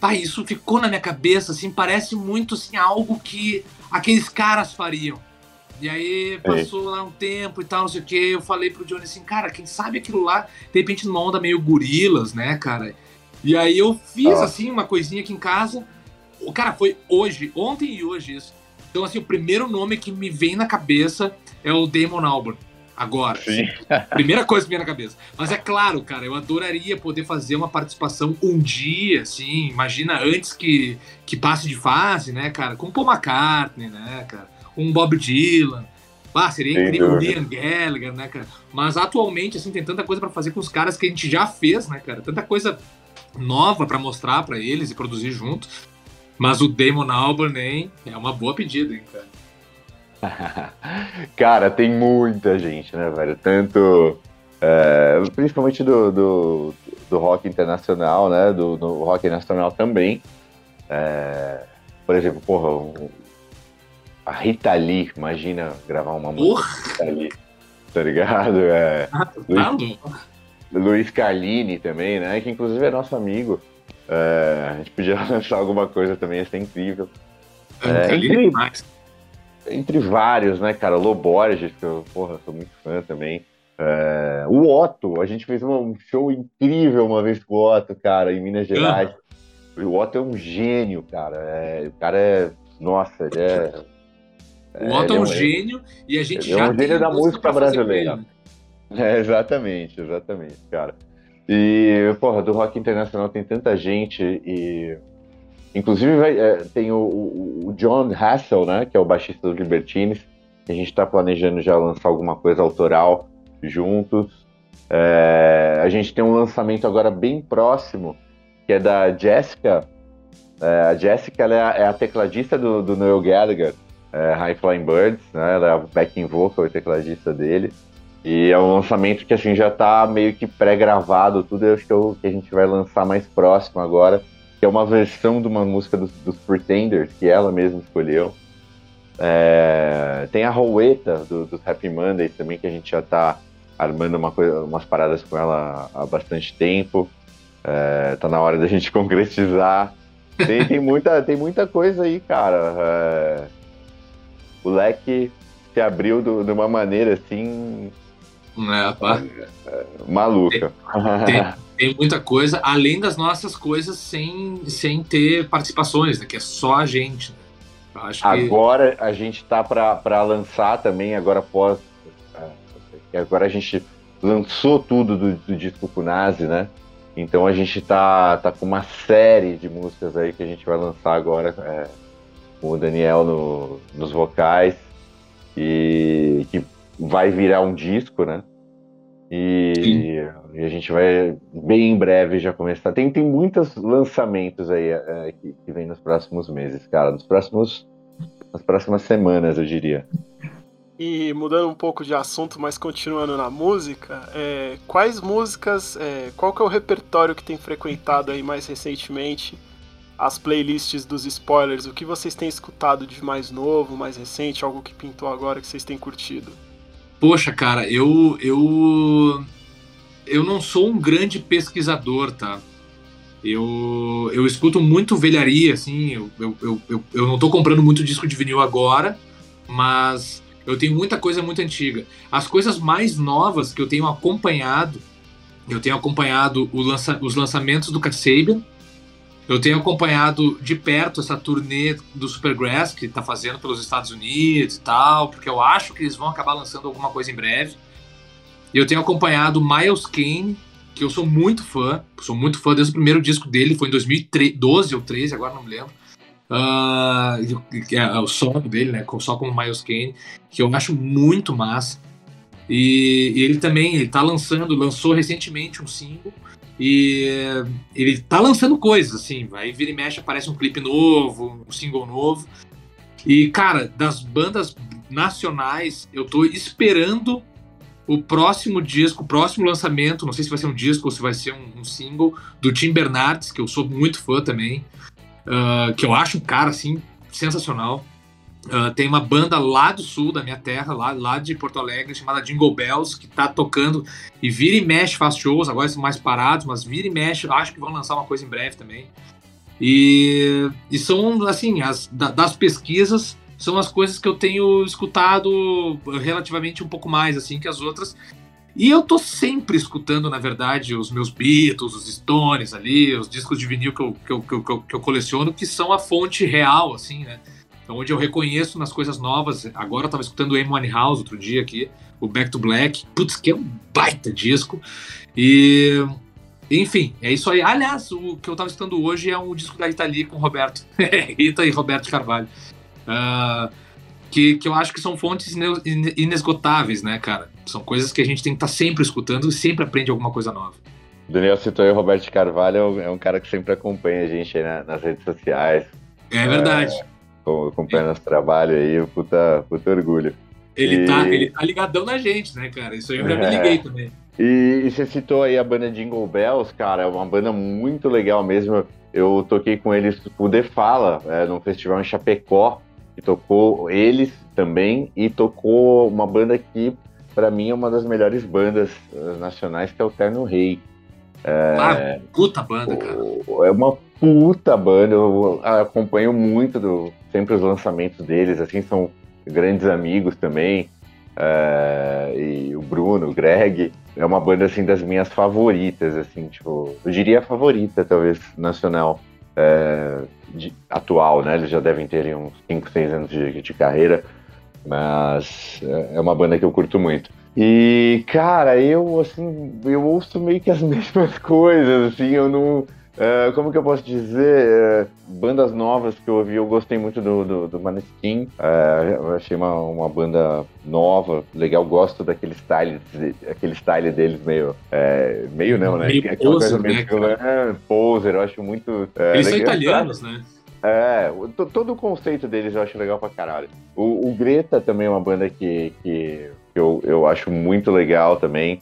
tá, isso ficou na minha cabeça, assim, parece muito assim, algo que aqueles caras fariam. E aí passou lá um tempo e tal, não sei o que. Eu falei pro Johnny assim, cara, quem sabe aquilo lá, de repente numa onda meio gorilas, né, cara? E aí eu fiz Ah. assim uma coisinha aqui em casa. O cara foi hoje, ontem e hoje isso. Então assim, o primeiro nome que me vem na cabeça é o Damon Albarn. Agora. Sim. Primeira coisa que me vem na cabeça. Mas é claro, cara, eu adoraria poder fazer uma participação um dia, assim, imagina antes que, que passe de fase, né, cara? Com Paul McCartney, né, cara? Um Bob Dylan. Ah, seria Sem incrível o. Liam Gallagher, né, cara? Mas atualmente, assim, tem tanta coisa pra fazer com os caras que a gente já fez, né, cara? Tanta coisa nova pra mostrar pra eles e produzir junto. Mas o Damon Albarn, hein, é uma boa pedida, hein, cara? Cara, tem muita gente, né, velho? Tanto. é, principalmente do, do, do rock internacional, né? Do, do rock nacional também. É, por exemplo, porra, o- a Rita Lee, imagina gravar uma música Rita Lee, tá ligado? É, tá louco. Luiz Carlini também, né? Que inclusive é nosso amigo. É, a gente podia lançar alguma coisa também, ia ser incrível. É, Ali incrível. demais. entre vários, né, cara? Loborges, que eu, porra, sou muito fã também. É, o Otto, a gente fez um show incrível uma vez com o Otto, cara, em Minas Gerais. O Otto é um gênio, cara. É, o cara é. Nossa, ele é. O Otto é um ele gênio e a gente é já um gênio tem da música brasileira. É, exatamente, exatamente, cara. E, porra, do rock internacional tem tanta gente e. Inclusive vai- é, tem o, o- John Hassel, né? Que é o baixista dos Libertines. A gente tá planejando já lançar alguma coisa autoral juntos. É, a gente tem um lançamento agora bem próximo, que é da Jessica. É, a Jessica ela é, a, é a tecladista do, do Noel Gallagher, é, High Flying Birds, né? Ela é a backing vocal e tecladista dele. E é um lançamento que assim já tá meio que pré-gravado, tudo eu acho que, o que a gente vai lançar mais próximo agora, que é uma versão de uma música dos, dos Pretenders, que ela mesma escolheu. É, tem a Roweta do, dos Happy Mondays também, que a gente já tá armando uma coisa, umas paradas com ela há bastante tempo. É, tá na hora da gente concretizar. Tem, tem, muita, tem muita coisa aí, cara. É, o leque se abriu do- de uma maneira assim É, pá. maluca. Tem, tem muita coisa, além das nossas coisas sem, sem ter participações, né? Que é só a gente. né? Acho que. Agora a gente tá pra lançar também, agora após. é, Agora a gente lançou tudo do, do disco Kunase, né? Então a gente tá, tá com uma série de músicas aí que a gente vai lançar agora é, o Daniel no, nos vocais e que vai virar um disco, né? E, e, a gente vai bem em breve já começar. Tem, tem muitos lançamentos aí é, que, que vem nos próximos meses, cara. Nos próximos, nas próximas semanas, eu diria. E mudando um pouco de assunto, mas continuando na música, é, quais músicas, é, qual que é o repertório que tem frequentado aí mais recentemente? As playlists dos spoilers, o que vocês têm escutado de mais novo, mais recente, algo que pintou agora que vocês têm curtido? Poxa, cara, eu eu eu não sou um grande pesquisador, tá? Eu, eu escuto muito velharia, assim, eu, eu, eu, eu, não tô comprando muito disco de vinil agora, mas eu tenho muita coisa muito antiga. As coisas mais novas que eu tenho acompanhado, eu tenho acompanhado lança, os lançamentos do Kasabian, eu tenho acompanhado de perto essa turnê do Supergrass que está fazendo pelos Estados Unidos e tal, porque eu acho que eles vão acabar lançando alguma coisa em breve. Eu tenho acompanhado Miles Kane, que eu sou muito fã, sou muito fã desde o primeiro disco dele, foi em 2012 ou 13, agora não me lembro. Uh, é o solo dele, né? Só com o Miles Kane, que eu acho muito massa. E, e, ele também, ele tá lançando, lançou recentemente um single. E ele tá lançando coisas, assim, aí vira e mexe, aparece um clipe novo, um single novo. E, cara, das bandas nacionais, eu tô esperando o próximo disco, o próximo lançamento, não sei se vai ser um disco ou se vai ser um, um single, do Tim Bernardes, que eu sou muito fã também uh, que eu acho um cara assim sensacional. Uh, tem uma banda lá do sul da minha terra, lá, lá de Porto Alegre, chamada Jingle Bells, que tá tocando e vira e mexe, faz shows, agora estão mais parados, mas vira e mexe, acho que vão lançar uma coisa em breve também. E, e são, assim, as, das pesquisas, são as coisas que eu tenho escutado relativamente um pouco mais, assim, que as outras. E eu tô sempre escutando, na verdade, os meus Beatles, os Stones ali, os discos de vinil que eu, que eu, que eu, que eu coleciono, que são a fonte real, assim, né? Então, onde eu reconheço nas coisas novas. Agora eu tava escutando o Amy House outro dia aqui, o Back to Black. Putz, que é um baita disco. E. Enfim, é isso aí. Aliás, o que eu tava escutando hoje é um disco da Rita Lee com o Roberto. Rita e Roberto Carvalho. Uh, que, que eu acho que são fontes inesgotáveis, né, cara? São coisas que a gente tem que estar tá sempre escutando e sempre aprende alguma coisa nova. Daniel citou aí o Roberto Carvalho, é um cara que sempre acompanha a gente nas redes sociais. É verdade. É, acompanha nosso trabalho aí, puta, puta orgulho. Ele, tá, e... tá, ele tá ligadão na gente, né, cara? Isso aí eu já me liguei também. E, e, você citou aí a banda Jingle Bells, cara, é uma banda muito legal mesmo. Eu toquei com eles, o The Fala, é, num festival em Chapecó, que tocou eles também, e tocou uma banda que, para mim, é uma das melhores bandas uh, nacionais, que é o Terno Rei. É, ah, puta banda, cara. É uma puta banda, eu acompanho muito do, sempre os lançamentos deles, assim, são grandes amigos também. É, e o Bruno, o Greg, é uma banda assim das minhas favoritas, assim, tipo, eu diria a favorita, talvez, nacional é, de, atual, né? Eles já devem ter uns 5, 6 anos de, de carreira, mas é, é uma banda que eu curto muito. E, cara, eu, assim, eu ouço meio que as mesmas coisas, assim, eu não Uh, como que eu posso dizer? Uh, bandas novas que eu ouvi, eu gostei muito do, do, do Maneskin. Uh, achei uma, uma banda nova, legal. Gosto daquele style, aquele style deles meio. meio não, né? Meio Aquela poser, meio, né, é, poser, eu acho muito. Eles legal. são italianos, né? É, todo o conceito deles eu acho legal pra caralho. O, o Greta também é uma banda que, que eu, eu acho muito legal também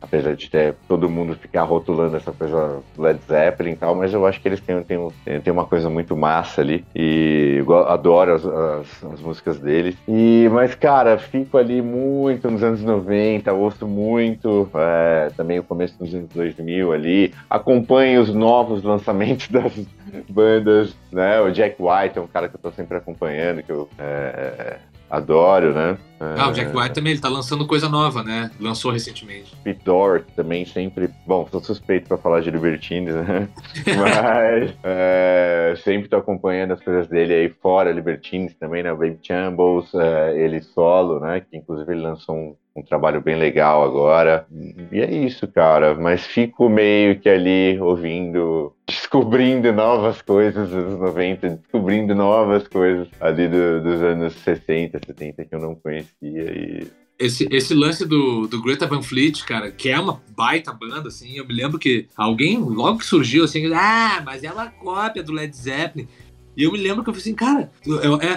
apesar de ter todo mundo ficar rotulando essa coisa Led Zeppelin e tal, mas eu acho que eles têm, têm, têm uma coisa muito massa ali e adoro as, as, as, músicas deles. E, mas, cara, fico ali muito nos anos 90, ouço muito é, também o começo dos anos 2000 ali, acompanho os novos lançamentos das bandas, né? O Jack White é um cara que eu tô sempre acompanhando, que eu é, Adoro, né? Ah, o Jack White também, ele tá lançando coisa nova, né? Lançou recentemente. Pete também sempre... Bom, sou suspeito pra falar de Libertines, né? Mas é, sempre tô acompanhando as coisas dele aí fora, Libertines também, né? O Baby Chambles, é, ele solo, né? Que inclusive ele lançou um, um trabalho bem legal agora. E é isso, cara. Mas fico meio que ali ouvindo, descobrindo novas coisas dos anos 90, descobrindo novas coisas ali do, dos anos 60, 70 que eu não conhecia. E esse, esse lance do, do Greta Van Fleet, cara, que é uma baita banda, assim, eu me lembro que alguém, logo que surgiu, assim, ah, mas é uma cópia do Led Zeppelin. E eu me lembro que eu falei assim, cara,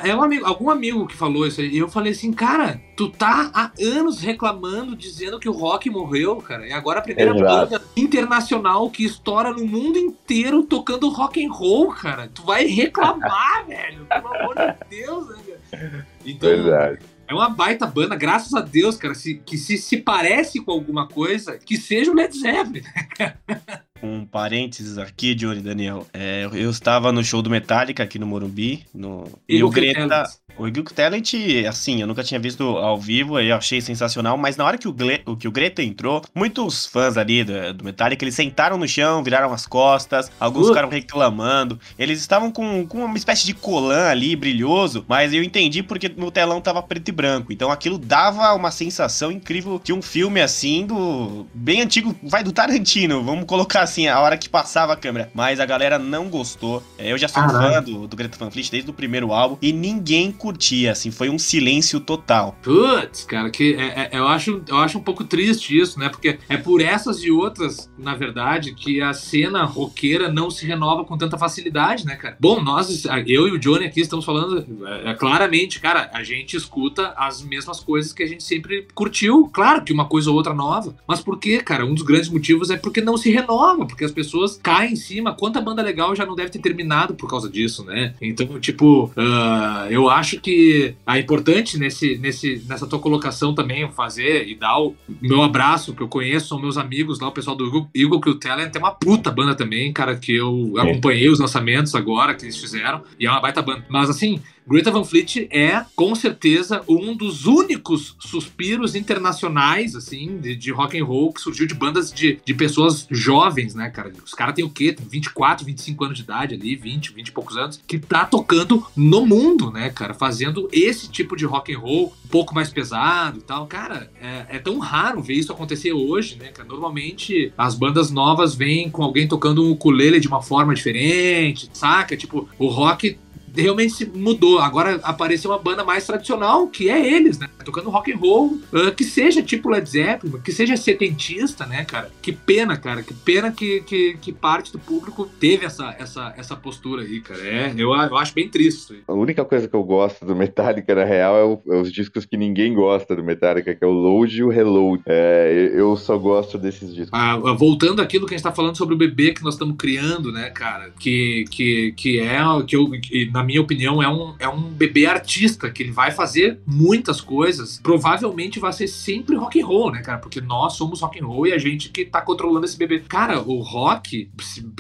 é, é um amigo, algum amigo que falou isso aí. E eu falei assim, cara, tu tá há anos reclamando, dizendo que o rock morreu, cara. E agora a primeira Exato. banda internacional que estoura no mundo inteiro tocando rock and roll, cara. Tu vai reclamar, velho. Pelo amor de Deus, né, cara? Então, Verdade. É uma baita banda, graças a Deus, cara, se, que se, se parece com alguma coisa, que seja o Led Zeppelin, né, cara? um parênteses aqui, Johnny Daniel. É, eu estava no show do Metallica aqui no Morumbi. No... E, e o Greta. O Eagle Talent, assim, eu nunca tinha visto ao vivo, eu achei sensacional, mas na hora que o, Gle... que o Greta entrou, muitos fãs ali do, do Metallica, eles sentaram no chão, viraram as costas, alguns uh. ficaram reclamando. Eles estavam com, com uma espécie de colã ali, brilhoso, mas eu entendi porque no telão tava preto e branco. Então aquilo dava uma sensação incrível de um filme assim, do. bem antigo, vai do Tarantino, vamos colocar assim, a hora que passava a câmera. Mas a galera não gostou. É, eu já sou fã do, do Greta Van Fleet desde o primeiro álbum e ninguém curtia, assim, foi um silêncio total. Putz, cara, que é, é, eu, acho, eu acho um pouco triste isso, né? Porque é por essas e outras, na verdade, que a cena roqueira não se renova com tanta facilidade, né, cara? Bom, nós, eu e o Johnny aqui estamos falando é, é, claramente, cara, a gente escuta as mesmas coisas que a gente sempre curtiu. Claro que uma coisa ou outra nova, mas por quê, cara? Um dos grandes motivos é porque não se renova porque as pessoas caem em cima. Quanta banda legal já não deve ter terminado por causa disso, né? Então, tipo, uh, eu acho que é importante nesse, nesse, nessa tua colocação também fazer e dar o meu abraço, que eu conheço, são meus amigos lá, o pessoal do Eagle, Eagle Kill Talent, tem uma puta banda também, cara, que eu acompanhei os lançamentos agora que eles fizeram, e é uma baita banda. Mas assim, Greta Van Fleet é, com certeza, um dos únicos suspiros internacionais, assim, de, de rock and roll que surgiu de bandas de, de pessoas jovens, né, cara? Os caras têm o quê? Tem 24, 25 anos de idade ali, 20, 20 e poucos anos, que tá tocando no mundo, né, cara? Fazendo esse tipo de rock and roll um pouco mais pesado e tal. Cara, é, é tão raro ver isso acontecer hoje, né, cara? Normalmente as bandas novas vêm com alguém tocando um ukulele de uma forma diferente, saca? Tipo, o rock realmente mudou. Agora apareceu uma banda mais tradicional, que é eles, né? Tocando rock and roll, uh, que seja tipo Led Zeppelin, que seja setentista, né, cara? Que pena, cara. Que pena que, que, que parte do público teve essa, essa, essa postura aí, cara. É, eu, eu acho bem triste isso aí. A única coisa que eu gosto do Metallica, na real, é, o, é os discos que ninguém gosta do Metallica, que é o Load e o Reload. É, eu só gosto desses discos. Ah, voltando àquilo que a gente tá falando sobre o bebê que nós estamos criando, né, cara? Que, que, que é que eu, que, na na minha opinião, é um, é um bebê artista, que ele vai fazer muitas coisas. Provavelmente vai ser sempre rock and roll, né, cara? Porque nós somos rock and roll e a gente que tá controlando esse bebê. Cara, o rock,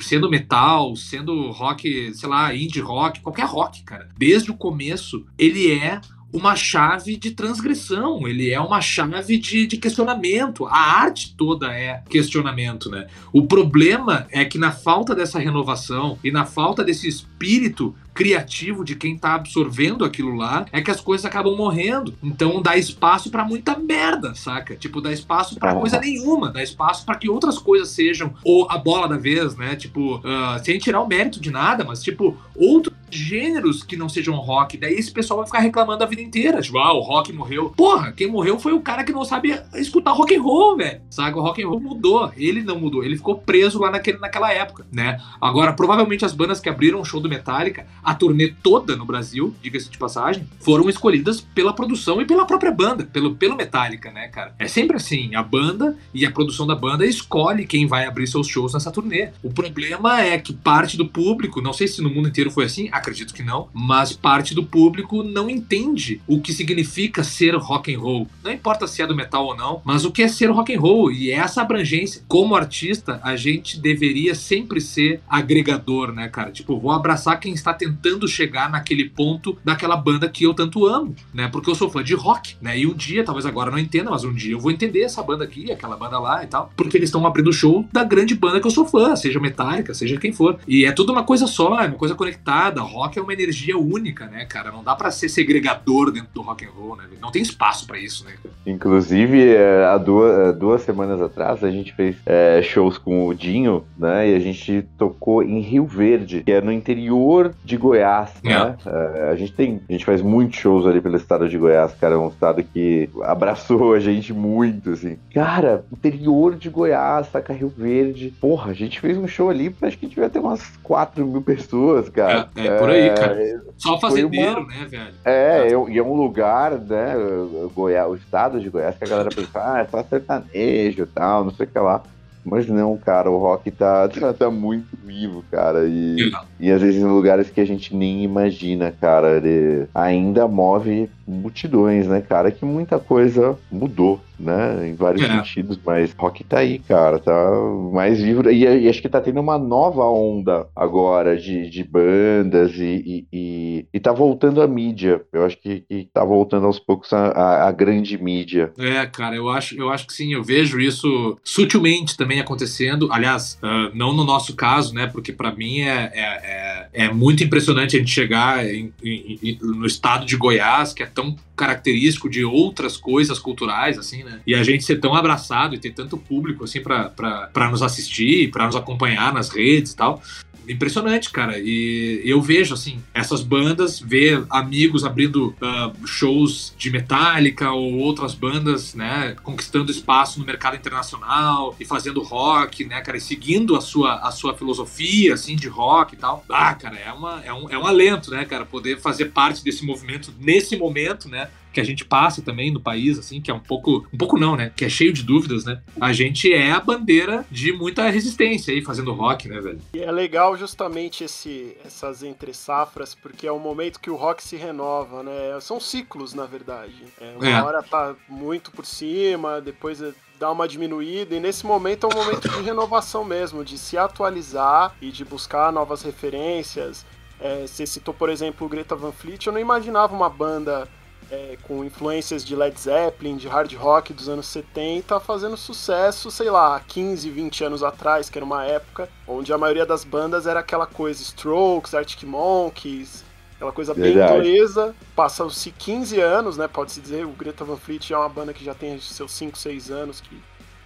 sendo metal, sendo rock, sei lá, indie rock, qualquer rock, cara, desde o começo, ele é uma chave de transgressão, ele é uma chave de, de, questionamento. A arte toda é questionamento, né? O problema é que na falta dessa renovação e na falta desse espírito criativo de quem tá absorvendo aquilo lá, é que as coisas acabam morrendo. Então dá espaço para muita merda, saca? Tipo, dá espaço para coisa nenhuma, dá espaço para que outras coisas sejam ou a bola da vez, né? Tipo, uh, sem tirar o mérito de nada, mas tipo, outros gêneros que não sejam rock. Daí esse pessoal vai ficar reclamando a vida inteira. Tipo, ah, o rock morreu. Porra, quem morreu foi o cara que não sabe escutar rock and roll, velho. Saca? O rock and roll mudou. Ele não mudou. Ele ficou preso lá naquele, naquela época, né? Agora, provavelmente as bandas que abriram o show do Metallica, a turnê toda no Brasil, diga-se de passagem, foram escolhidas pela produção e pela própria banda, pelo, pelo Metallica, né, cara? É sempre assim, a banda e a produção da banda escolhe quem vai abrir seus shows nessa turnê. O problema é que parte do público, não sei se no mundo inteiro foi assim, acredito que não, mas parte do público não entende o que significa ser rock and roll. Não importa se é do metal ou não, mas o que é ser rock and roll e essa abrangência. Como artista, a gente deveria sempre ser agregador, né, cara? Tipo, vou abraçar quem está tentando chegar naquele ponto daquela banda que eu tanto amo, né? Porque eu sou fã de rock, né? E um dia, talvez agora não entenda, mas um dia eu vou entender essa banda aqui, aquela banda lá e tal, porque eles estão abrindo o show da grande banda que eu sou fã, seja Metallica, seja quem for. E é tudo uma coisa só, é uma coisa conectada rock é uma energia única, né, cara? Não dá para ser segregador dentro do rock and roll, né? Não tem espaço para isso, né? Inclusive, é, há duas, duas semanas atrás, a gente fez é, shows com o Dinho, né? E a gente tocou em Rio Verde, que é no interior de Goiás, né? É, a gente tem, a gente faz muitos shows ali pelo estado de Goiás, cara, é um estado que abraçou a gente muito, assim. Cara, interior de Goiás, saca Rio Verde. Porra, a gente fez um show ali, acho que devia ter umas 4 mil pessoas, cara. É, é por aí, cara. Só fazendeiro, uma... né, velho? É, e é um lugar, né, Goiás, o estado de Goiás, que a galera pensa, ah, é só sertanejo e tal, não sei o que lá. Mas não, cara, o rock tá, tá, tá muito vivo, cara. E, e às vezes em lugares que a gente nem imagina, cara. Ele ainda move multidões, né, cara? Que muita coisa mudou, né? Em vários é. sentidos, mas rock tá aí, cara. Tá mais vivo. E, e, acho que tá tendo uma nova onda agora de, de bandas e, e, e, tá voltando a mídia. Eu acho que, que tá voltando aos poucos a, a, a, grande mídia. É, cara, eu acho, eu acho que sim. Eu vejo isso sutilmente também acontecendo. Aliás, uh, não no nosso caso, né? Porque para mim é, é, é, é, muito impressionante a gente chegar em, em, em, no estado de Goiás, que é tão característico de outras coisas culturais, assim, né? E a gente ser tão abraçado e ter tanto público, assim, para nos assistir, para nos acompanhar nas redes e tal impressionante, cara. E eu vejo, assim, essas bandas, ver amigos abrindo uh, shows de Metallica ou outras bandas, né, conquistando espaço no mercado internacional e fazendo rock, né, cara, e seguindo a sua, a sua filosofia, assim, de rock e tal. Ah, cara, é, uma, é, um, é um alento, né, cara, poder fazer parte desse movimento nesse momento, né, que a gente passa também no país, assim, que é um pouco. Um pouco não, né? Que é cheio de dúvidas, né? A gente é a bandeira de muita resistência aí fazendo rock, né, velho? E é legal justamente esse, essas entre safras, porque é o momento que o rock se renova, né? São ciclos, na verdade. É, uma é. hora tá muito por cima, depois é dá uma diminuída, e nesse momento é um momento de renovação mesmo, de se atualizar e de buscar novas referências. É, você citou, por exemplo, o Greta Van Fleet, eu não imaginava uma banda é, com influências de Led Zeppelin, de hard rock dos anos 70, fazendo sucesso, sei lá, 15, 20 anos atrás, que era uma época onde a maioria das bandas era aquela coisa Strokes, Arctic Monkeys, aquela coisa bem inglesa. Passam-se 15 anos, né, pode-se dizer, o Greta Van Fleet é uma banda que já tem seus 5, 6 anos que,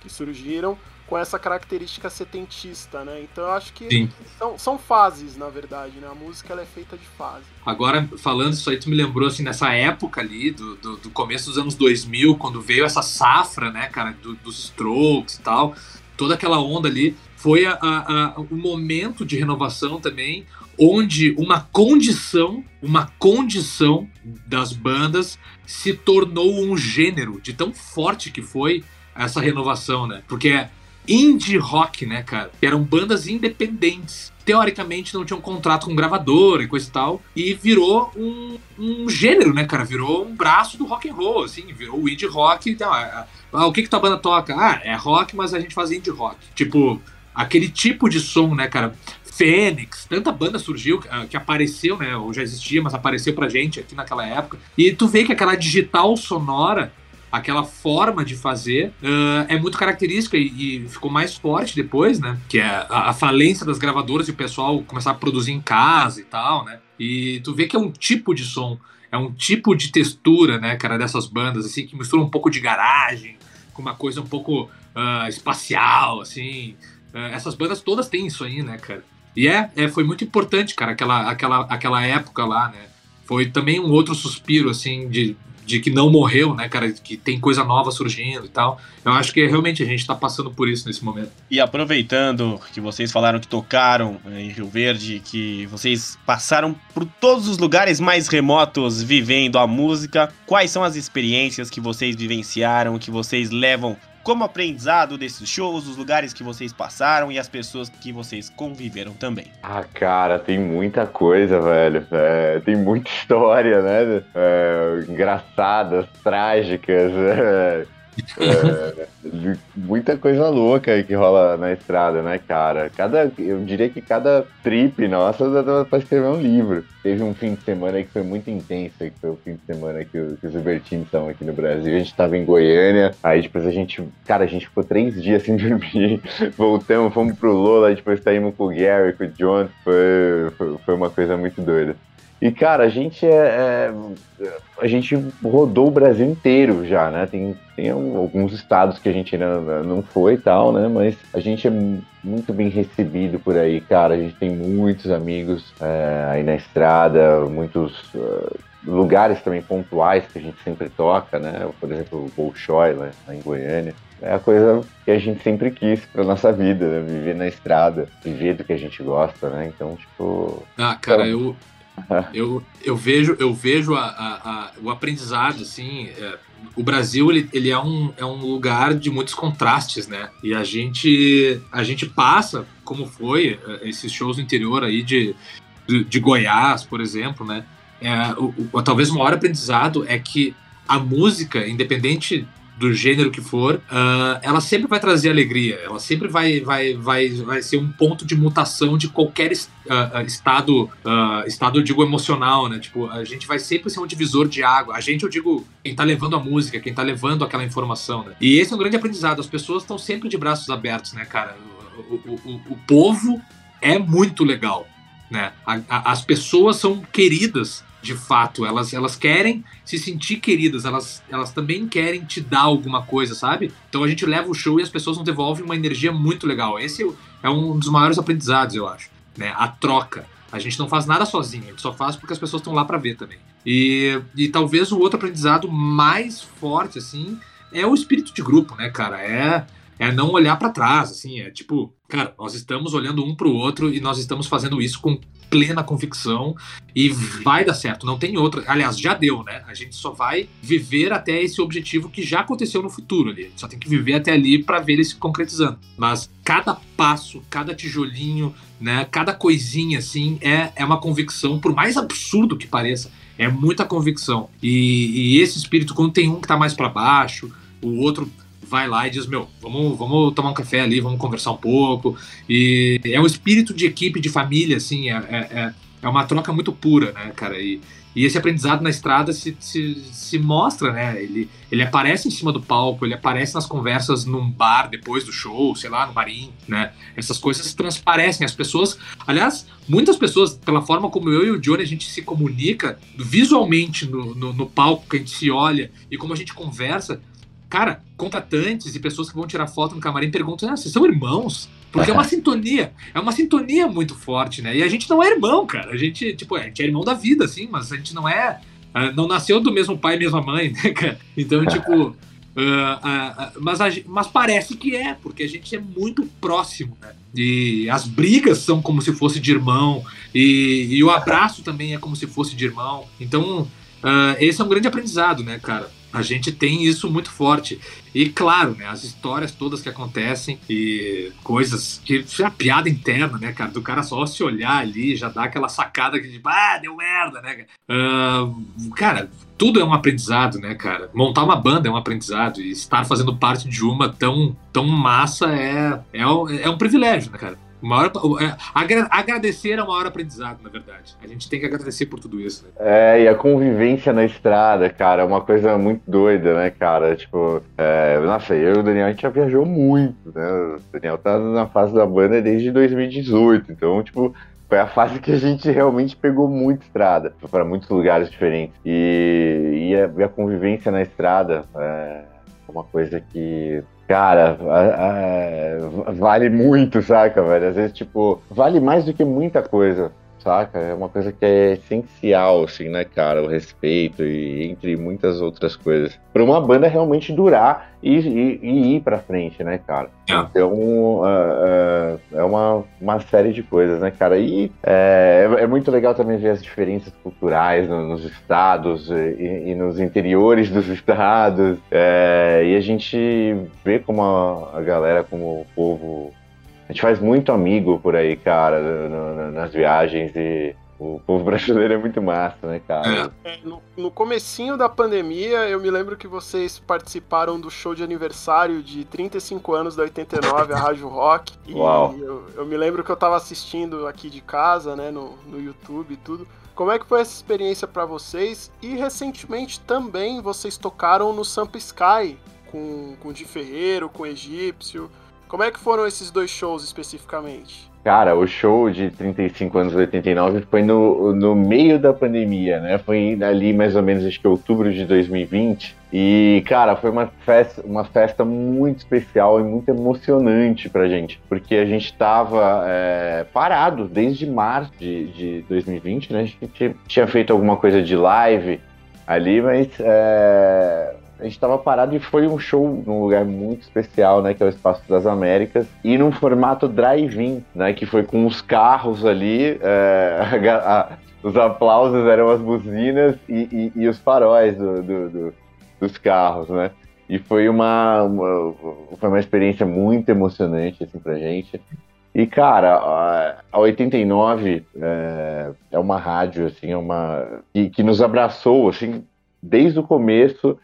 que surgiram com essa característica setentista, né? Então eu acho que são, são, fases, na verdade, né? A música ela é feita de fases. Agora, falando isso aí, tu me lembrou, assim, nessa época ali, do, do, do começo dos anos 2000, quando veio essa safra, né, cara, do, dos Strokes e tal, toda aquela onda ali, foi a, a, a, o momento de renovação também, onde uma condição, uma condição das bandas se tornou um gênero, de tão forte que foi essa renovação, né? Porque indie rock, né, cara? Eram bandas independentes. Teoricamente não tinham contrato com gravadora e coisa e tal. E virou um, um gênero, né, cara? Virou um braço do rock and roll, assim. Virou o indie rock. Então, ah, o que que tua banda toca? Ah, é rock, mas a gente faz indie rock. Tipo, aquele tipo de som, né, cara? Fênix, tanta banda surgiu ah, que apareceu, né? Ou já existia, mas apareceu pra gente aqui naquela época. E tu vê que aquela digital sonora aquela forma de fazer uh, é muito característica e, e, ficou mais forte depois, né? Que é a, a, falência das gravadoras e o pessoal começar a produzir em casa e tal, né? E tu vê que é um tipo de som, é um tipo de textura, né, cara, dessas bandas, assim, que mistura um pouco de garagem com uma coisa um pouco uh, espacial, assim. Uh, essas bandas todas têm isso aí, né, cara? E é, é, foi muito importante, cara, aquela, aquela, aquela época lá, né? Foi também um outro suspiro, assim, de de que não morreu, né, cara, que tem coisa nova surgindo e tal. Eu acho que realmente a gente está passando por isso nesse momento. E aproveitando que vocês falaram que tocaram eh, em Rio Verde, que vocês passaram por todos os lugares mais remotos vivendo a música, quais são as experiências que vocês vivenciaram, que vocês levam como aprendizado desses shows, os lugares que vocês passaram e as pessoas que vocês conviveram também. Ah, cara, tem muita coisa, velho. É, tem muita história, né? É, engraçadas, trágicas. É, É, muita coisa louca que rola na estrada, né, cara? Cada, eu diria que cada trip nossa dá pra escrever um livro. Teve um fim de semana que foi muito intenso, que foi o fim de semana que, que os Albertinos estão aqui no Brasil. A gente tava em Goiânia, aí depois a gente, cara, a gente ficou três dias sem dormir. Voltamos, fomos pro Lola, depois saímos com o Gary, com o John. Foi, foi, foi uma coisa muito doida. E, cara, a gente é, é, A gente rodou o Brasil inteiro já, né? Tem, tem alguns estados que a gente ainda não foi e tal, né? Mas a gente é muito bem recebido por aí, cara. A gente tem muitos amigos é, aí na estrada, muitos. Uh, lugares também pontuais que a gente sempre toca, né? Por exemplo, o Bolshoi, lá, lá em Goiânia. É a coisa que a gente sempre quis pra nossa vida, né? Viver na estrada, viver do que a gente gosta, né? Então, tipo. Ah, cara, então... eu, eu, eu vejo, eu vejo a, a, a o aprendizado, assim. É, o Brasil ele, ele é, um, é um lugar de muitos contrastes, né? E a gente, a gente passa, como foi, é, esses shows no interior aí de, de, de Goiás, por exemplo, né? É, o, o, talvez o maior aprendizado é que a música, independente do gênero que for, uh, ela sempre vai trazer alegria, ela sempre vai, vai, vai, vai ser um ponto de mutação de qualquer uh, estado, uh, estado, eu digo, emocional, né? Tipo, a gente vai sempre ser um divisor de água. A gente, eu digo, quem tá levando a música, quem tá levando aquela informação, né? E esse é um grande aprendizado. As pessoas estão sempre de braços abertos, né, cara? O, o, o, o povo é muito legal, né? A, a, as pessoas são queridas de fato. Elas, elas querem se sentir queridas, elas, elas também querem te dar alguma coisa, sabe? Então a gente leva o show e as pessoas nos devolvem uma energia muito legal. Esse é um dos maiores aprendizados, eu acho. Né? A troca. A gente não faz nada sozinho, a gente só faz porque as pessoas estão lá para ver também. E, e talvez o outro aprendizado mais forte, assim, é o espírito de grupo, né, cara? É, é não olhar para trás, assim, é tipo, cara, nós estamos olhando um pro outro e nós estamos fazendo isso com plena convicção e vai dar certo, não tem outra. Aliás, já deu, né? A gente só vai viver até esse objetivo que já aconteceu no futuro ali. Só tem que viver até ali para ver ele se concretizando. Mas cada passo, cada tijolinho, né, cada coisinha assim é, é uma convicção, por mais absurdo que pareça, é muita convicção. E, e esse espírito quando tem um que tá mais para baixo, o outro vai lá e diz: Meu, vamos, vamos tomar um café ali, vamos conversar um pouco. E é um espírito de equipe, de família, assim, é, é, é, é uma troca muito pura, né, cara? E, e esse aprendizado na estrada se, se, se mostra, né? Ele, ele aparece em cima do palco, ele aparece nas conversas num bar depois do show, sei lá, no barim, né? Essas coisas transparecem. As pessoas, aliás, muitas pessoas, pela forma como eu e o Johnny a gente se comunica visualmente no, no, no palco, que a gente se olha e como a gente conversa, cara, contratantes e pessoas que vão tirar foto no camarim perguntam: ah, vocês são irmãos? Porque é uma sintonia, é uma sintonia muito forte, né? E a gente não é irmão, cara. A gente, tipo, a gente é irmão da vida, assim, mas a gente não é. Ah, não nasceu do mesmo pai e mesma mãe, né, cara? Então, tipo. Uh, uh, uh, mas, a, mas parece que é, porque a gente é muito próximo, né? E as brigas são como se fosse de irmão, e, e o abraço também é como se fosse de irmão. Então, esse é um grande aprendizado, né, cara? A gente tem isso muito forte. E claro, né, as histórias todas que acontecem e coisas que é a piada interna, né, cara, do cara só se olhar ali já dá aquela sacada que tipo, ah, deu merda, né? Uh, cara, tudo é um aprendizado, né, cara? Montar uma banda é um aprendizado e estar fazendo parte de uma tão, tão massa é, é, é um privilégio, né, cara? Maior, é, agradecer é o maior aprendizado, na verdade. A gente tem que agradecer por tudo isso. Né? É, e a convivência na estrada, cara, é uma coisa muito doida, né, cara? Tipo, é, nossa, eu e o Daniel, a gente já viajou muito, né? O Daniel tá na fase da banda desde 2018, então, tipo, foi a fase que a gente realmente pegou muito estrada, para muitos lugares diferentes. E, e, a, e a convivência na estrada é uma coisa que Cara, a, a, vale muito, saca, velho? Às vezes, tipo, vale mais do que muita coisa saca? É uma coisa que é essencial, assim, né, cara? O respeito e entre muitas outras coisas. Para uma banda realmente durar e, e, e ir para frente, né, cara? É. Então, uh, uh, é uma, uma série de coisas, né, cara? E é, é muito legal também ver as diferenças culturais no, nos estados e, e, nos interiores dos estados. É, e a gente vê como a, a galera, como o povo a gente faz muito amigo por aí, cara, no, no, nas viagens e O povo brasileiro é muito massa, né, cara? É, no, no comecinho da pandemia, eu me lembro que vocês participaram do show de aniversário de 35 anos da 89, a Rádio Rock. E Uau. Eu, eu me lembro que eu tava assistindo aqui de casa, né, no, no YouTube e tudo. Como é que foi essa experiência para vocês? E recentemente também vocês tocaram no Sampa Sky com, com o Di Ferreiro, com o Egípcio. Como é que foram esses dois shows especificamente? Cara, o show de 35 anos 89 foi no, no meio da pandemia, né? Foi ali mais ou menos, acho que outubro de 2020. E, cara, foi uma festa, uma festa muito especial e muito emocionante pra gente, porque a gente tava é, parado desde março de, de 2020, né? A gente tinha, feito alguma coisa de live ali, mas é, a gente tava parado e foi um show num lugar muito especial, né, que é o Espaço das Américas, e num formato drive-in, né, que foi com os carros ali, é, a- a- os aplausos eram as buzinas e, e- e os faróis do- do- do- dos carros, né. E foi uma, uma- foi uma experiência muito emocionante, assim, pra gente. E, cara, a- a 89 é, é uma rádio, assim, é uma, que nos abraçou, assim, desde o começo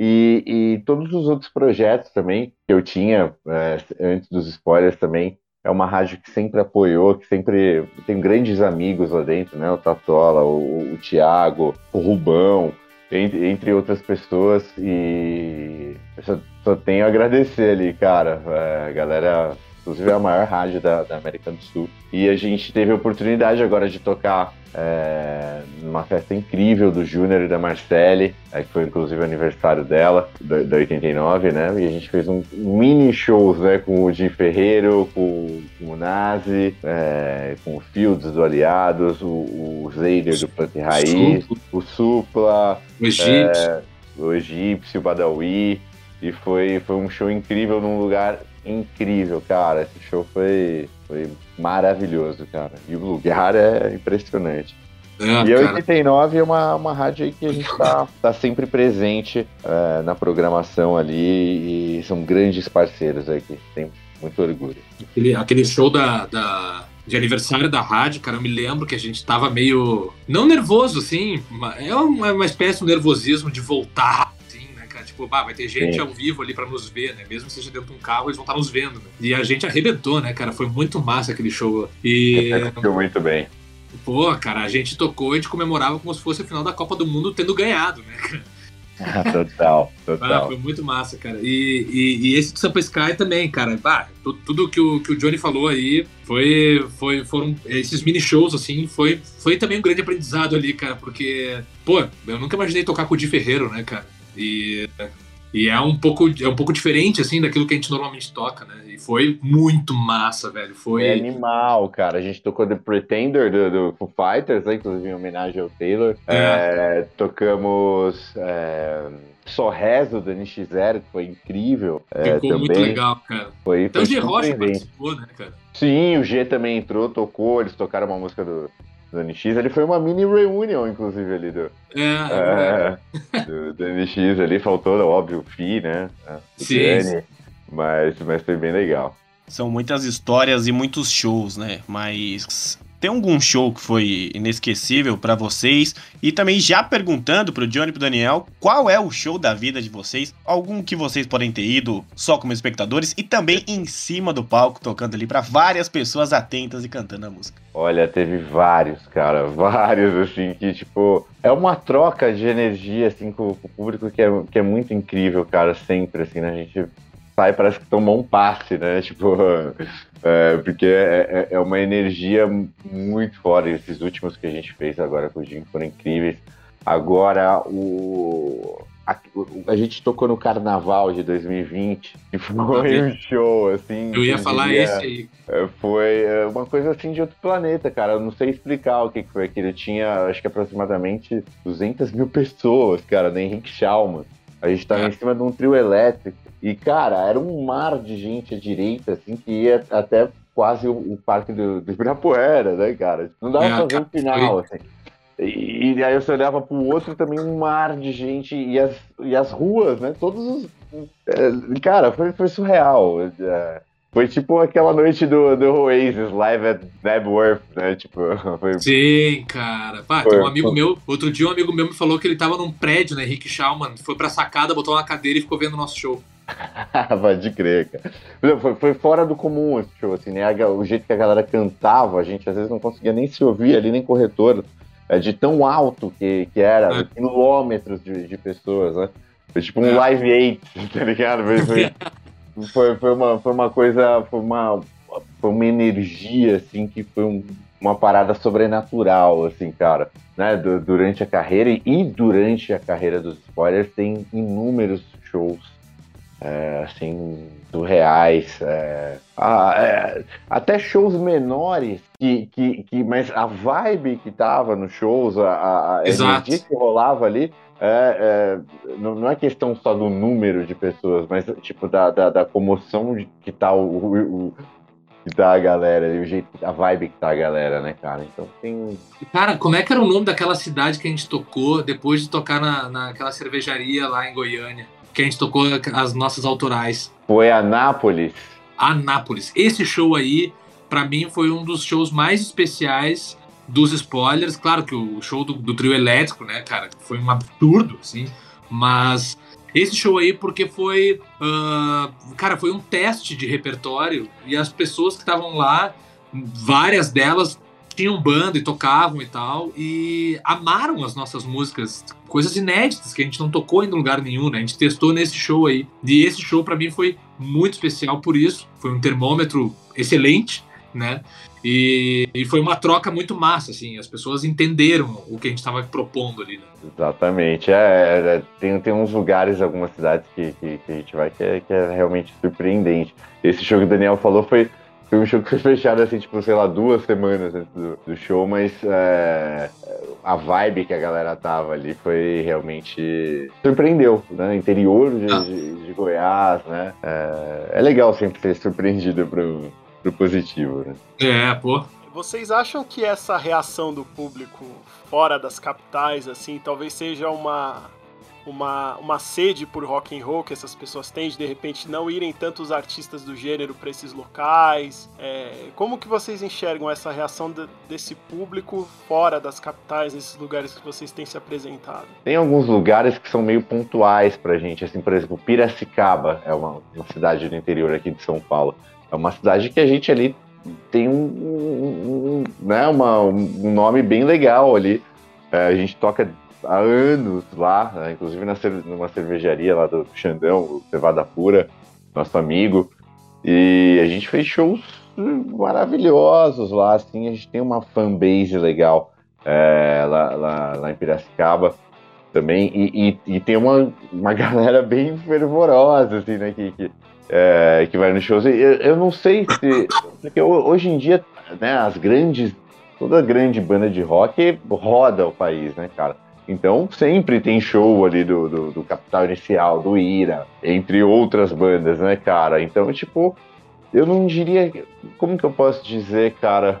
e, e todos os outros projetos também que eu tinha é, antes dos spoilers também. É uma rádio que sempre apoiou, que sempre tem grandes amigos lá dentro, né? O Tatola, o, o Thiago, o Rubão, entre, entre outras pessoas. E eu só, só tenho a agradecer ali, cara. É, galera, inclusive é a maior rádio da, da América do Sul. E a gente teve a oportunidade agora de tocar é, numa festa incrível do Júnior e da Marcele, é, que foi inclusive o aniversário dela, da, da 89, né? E a gente fez um mini shows, né? Com o Jim Ferreiro, com, com o Nazi, é, com o Fields do Aliados, o, o Zeider do Planta Raiz, o Supla, O egípcio. o Egípcio, o Badawi. E foi, foi um show incrível num lugar incrível, cara. Esse show foi, foi maravilhoso, cara. E o lugar é impressionante. É, E a cara. 89 é uma, uma rádio aí que a gente tá, tá sempre presente é, na programação ali e são grandes parceiros aí que tem muito orgulho. Aquele, aquele show da, da- de aniversário da rádio, cara, eu me lembro que a gente tava meio. Não nervoso, assim, é uma, uma espécie de nervosismo de voltar? Tipo, bah, vai ter gente Sim. ao vivo ali pra nos ver, né? Mesmo que seja dentro de um carro, eles vão estar nos vendo, né? E a gente arrebentou, né, cara? Foi muito massa aquele show. E. Ficou muito bem. Pô, cara, a gente tocou e a gente comemorava como se fosse o final da Copa do Mundo tendo ganhado, né, cara? total, Ah, total. foi muito massa, cara. E, e, e esse do Sampa Sky também, cara. Bah, tu- tudo que o, que o Johnny falou aí foi, foi, foram esses mini shows, assim, foi, foi também um grande aprendizado ali, cara, porque, pô, eu nunca imaginei tocar com o Di Ferreiro, né, cara? E, e é um pouco é um pouco diferente, assim, daquilo que a gente normalmente toca, né? E foi muito massa, velho. Foi. É animal, cara. A gente tocou The Pretender do, do Foo Fighters, né, inclusive em homenagem ao Taylor. É, tocamos é, Só Rezo do NX0, que foi incrível. É, Ficou muito também legal, cara. Foi, Até o foi G Rocha participou, né, cara? Sim, o G também entrou, tocou, eles tocaram uma música do, do NX. Ele foi uma mini reunion, inclusive, ali do, É, é, do, do NX ali. Faltou, óbvio, o Fi, né? O Sim, Danny, mas, mas foi bem legal. São muitas histórias e muitos shows, né? Mas tem algum show que foi inesquecível pra vocês? E também já perguntando pro Johnny e pro Daniel, qual é o show da vida de vocês? Algum que vocês podem ter ido só como espectadores e também em cima do palco tocando ali pra várias pessoas atentas e cantando a música. Olha, teve vários, cara, vários, assim, que, tipo, é uma troca de energia, assim, com, com o público que é, que é muito incrível, cara, sempre, assim, né? A gente sai, parece que tomou um passe, né? Tipo, é, porque é, é- é uma energia muito fora. Esses últimos que a gente fez agora com o Jim foram incríveis. Agora, o. A, a gente tocou no carnaval de 2020 e foi um show, assim. eu ia falar diria- esse aí. é, Foi é, uma coisa assim de outro planeta, cara. Eu não sei explicar o que, que foi aquilo. Tinha, acho que aproximadamente 200 mil pessoas, cara, da Henrique Schalman. A gente tava É. em cima de um trio elétrico. E, cara, era um mar de gente à direita, assim, que ia até quase o, o parque do, do Ibirapuera, né, cara? Não dava É, pra fazer um final, assim. E, e aí você olhava pro outro também um mar de gente e as, e as ruas, né? Todos os. é, cara, foi, foi surreal. É, Foi tipo aquela noite do, do Oasis, live at Nebworth, né? Tipo, foi... Sim, cara. Pá, foi, tem um amigo foi. meu, outro dia um amigo meu me falou que ele tava num prédio, né, Rick Schauman, foi pra sacada, botou uma cadeira e ficou vendo o nosso show. Pode crer, cara. Foi, foi, fora do comum esse show, assim, né? O jeito que a galera cantava, a gente às vezes não conseguia nem se ouvir ali, nem corretor, é, de tão alto que, que era, é. quilômetros de, de pessoas, né? Foi tipo um é. live 8, tá ligado? Foi, foi, foi, foi, uma, foi uma coisa, foi uma, foi uma energia, assim, que foi um, uma parada sobrenatural, assim, cara. Né? durante a carreira e durante a carreira dos spoilers tem inúmeros shows é, assim, surreais. É, é, até shows menores, que, que, que, mas a vibe que tava nos shows, a, a energia que rolava ali, é, é, não, não, é questão só do número de pessoas, mas tipo da, da, da comoção que tá o, o, o, que tá a galera, e o jeito, a vibe que tá a galera, né, cara? Então tem. Cara, como é que era o nome daquela cidade que a gente tocou depois de tocar na, naquela cervejaria lá em Goiânia? Que a gente tocou as nossas autorais. Foi Anápolis. Anápolis. Esse show aí, para mim, foi um dos shows mais especiais dos spoilers. Claro que o show do, do trio elétrico, né, cara, foi um absurdo, assim. Mas esse show aí, porque foi. Uh, cara, foi um teste de repertório e as pessoas que estavam lá, várias delas tinham banda e tocavam e tal, e amaram as nossas músicas, coisas inéditas que a gente não tocou em lugar nenhum, né? A gente testou nesse show aí. E esse show para mim foi muito especial por isso, foi um termômetro excelente, né? E, e, foi uma troca muito massa, assim, as pessoas entenderam o que a gente estava propondo ali. Né? Exatamente, é, é, tem, tem uns lugares, algumas cidades que, que, que a gente vai que é, que é, realmente surpreendente. Esse show que o Daniel falou foi, foi um show que foi fechado, assim, tipo, sei lá, duas semanas antes do, do show, mas é, a vibe que a galera tava ali foi realmente surpreendeu, né? Interior de, ah. de, de Goiás, né? É, é legal sempre ser surpreendido pro pro positivo, né? É, pô. Vocês acham que essa reação do público fora das capitais, assim, talvez seja uma, uma, uma sede por rock and roll que essas pessoas têm de de repente não irem tantos artistas do gênero para esses locais? É, como que vocês enxergam essa reação de, desse público fora das capitais, nesses lugares que vocês têm se apresentado? Tem alguns lugares que são meio pontuais pra gente, assim, por exemplo, Piracicaba é uma, uma cidade do interior aqui de São Paulo é uma cidade que a gente ali tem um, um, um né, uma, um nome bem legal ali. É, a gente toca há anos lá, né, inclusive na, numa cervejaria lá do Xandão, o Cevada Pura, nosso amigo. E a gente fez shows maravilhosos lá, assim, a gente tem uma fanbase legal é, lá, lá, lá, em Piracicaba também, e, e, e, tem uma, uma galera bem fervorosa, assim, né, que, que é, que vai nos shows. Eu, eu não sei se. Porque hoje em dia, né, as grandes. Toda grande banda de rock roda o país, né, cara? Então sempre tem show ali do, do, do Capital Inicial, do Ira, entre outras bandas, né, cara? Então, tipo, eu não diria. Como que eu posso dizer, cara?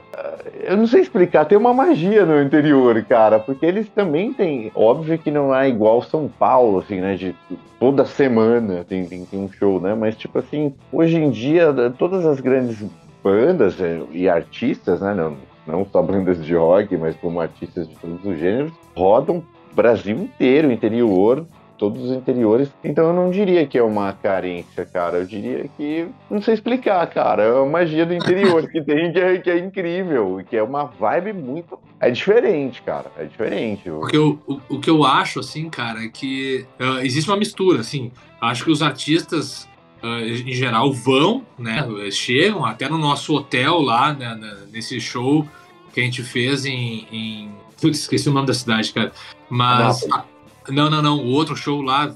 Eu não sei explicar, tem uma magia no interior, cara, porque eles também têm. Óbvio que não é igual São Paulo, assim, né? De toda semana tem, tem, tem um show, né? Mas, tipo assim, hoje em dia, todas as grandes bandas é, e artistas, né? Não, não só bandas de rock, mas como artistas de todos os gêneros, rodam Brasil inteiro, interior, todos os interiores. Então eu não diria que é uma carência, cara. Eu diria que. Não sei explicar, cara. É uma magia do interior que tem que é, que é incrível. Que é uma vibe muito. É diferente, cara. É diferente. Porque eu, o, o que eu acho, assim, cara, é que uh, existe uma mistura, assim. Acho que os artistas. Uh, em geral vão, né? Chegam até no nosso hotel lá, né, nesse show que a gente fez em, em... esqueci o nome da cidade, cara. Mas. Não, não, não. O outro show lá,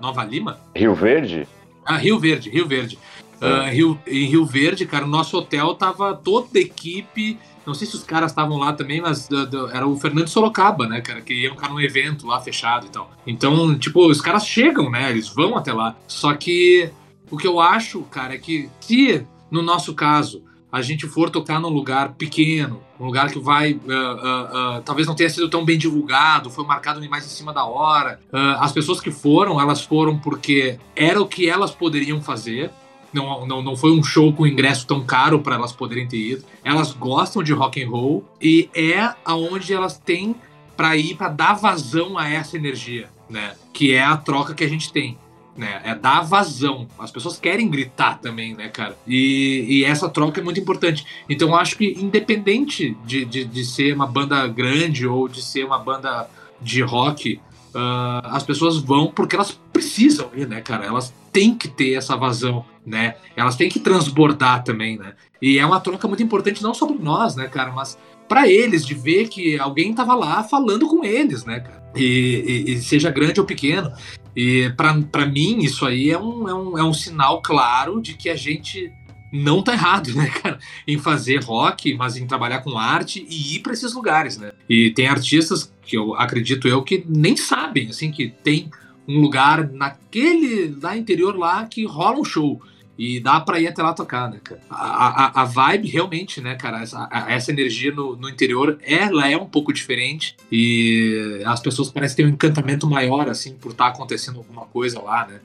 Nova Lima. Rio Verde? Ah, Rio Verde, Rio Verde. Uh, Rio, em Rio Verde, cara, o nosso hotel tava toda a equipe. Não sei se os caras estavam lá também, mas uh, uh, era o Fernando Sorocaba, né, cara, que ia ficar num evento lá fechado e tal. Então, tipo, os caras chegam, né, eles vão até lá. Só que o que eu acho, cara, é que se, no nosso caso, a gente for tocar num lugar pequeno, um lugar que vai, uh, uh, uh, talvez não tenha sido tão bem divulgado, foi marcado mais em cima da hora. as pessoas que foram, elas foram porque era o que elas poderiam fazer, não, não, não foi um show com ingresso tão caro para elas poderem ter ido. Elas gostam de rock and roll e é aonde elas têm para ir para dar vazão a essa energia, né? Que é a troca que a gente tem. Né, é dar vazão. As pessoas querem gritar também, né, cara? E, e essa troca é muito importante. Então, acho que, independente de, de, de ser uma banda grande ou de ser uma banda de rock, Uh, as pessoas vão porque elas precisam ir, né, cara? Elas têm que ter essa vazão, né? Elas têm que transbordar também, né? E é uma troca muito importante, não só para nós, né, cara, mas para eles, de ver que alguém tava lá falando com eles, né, cara? E, e, e seja grande ou pequeno. E para mim, isso aí é um, é, um, é um sinal claro de que a gente não tá errado, né, cara? Em fazer rock, mas em trabalhar com arte e ir para esses lugares, né? E tem artistas que eu acredito eu que nem sabem, assim, que tem um lugar naquele lá interior lá que rola um show. E dá pra ir até lá tocar, né, cara? A, a, a vibe realmente, né, cara? Essa, a, essa energia no, no interior, ela é um pouco diferente. E as pessoas parecem ter um encantamento maior, assim, por estar tá acontecendo alguma coisa lá, né?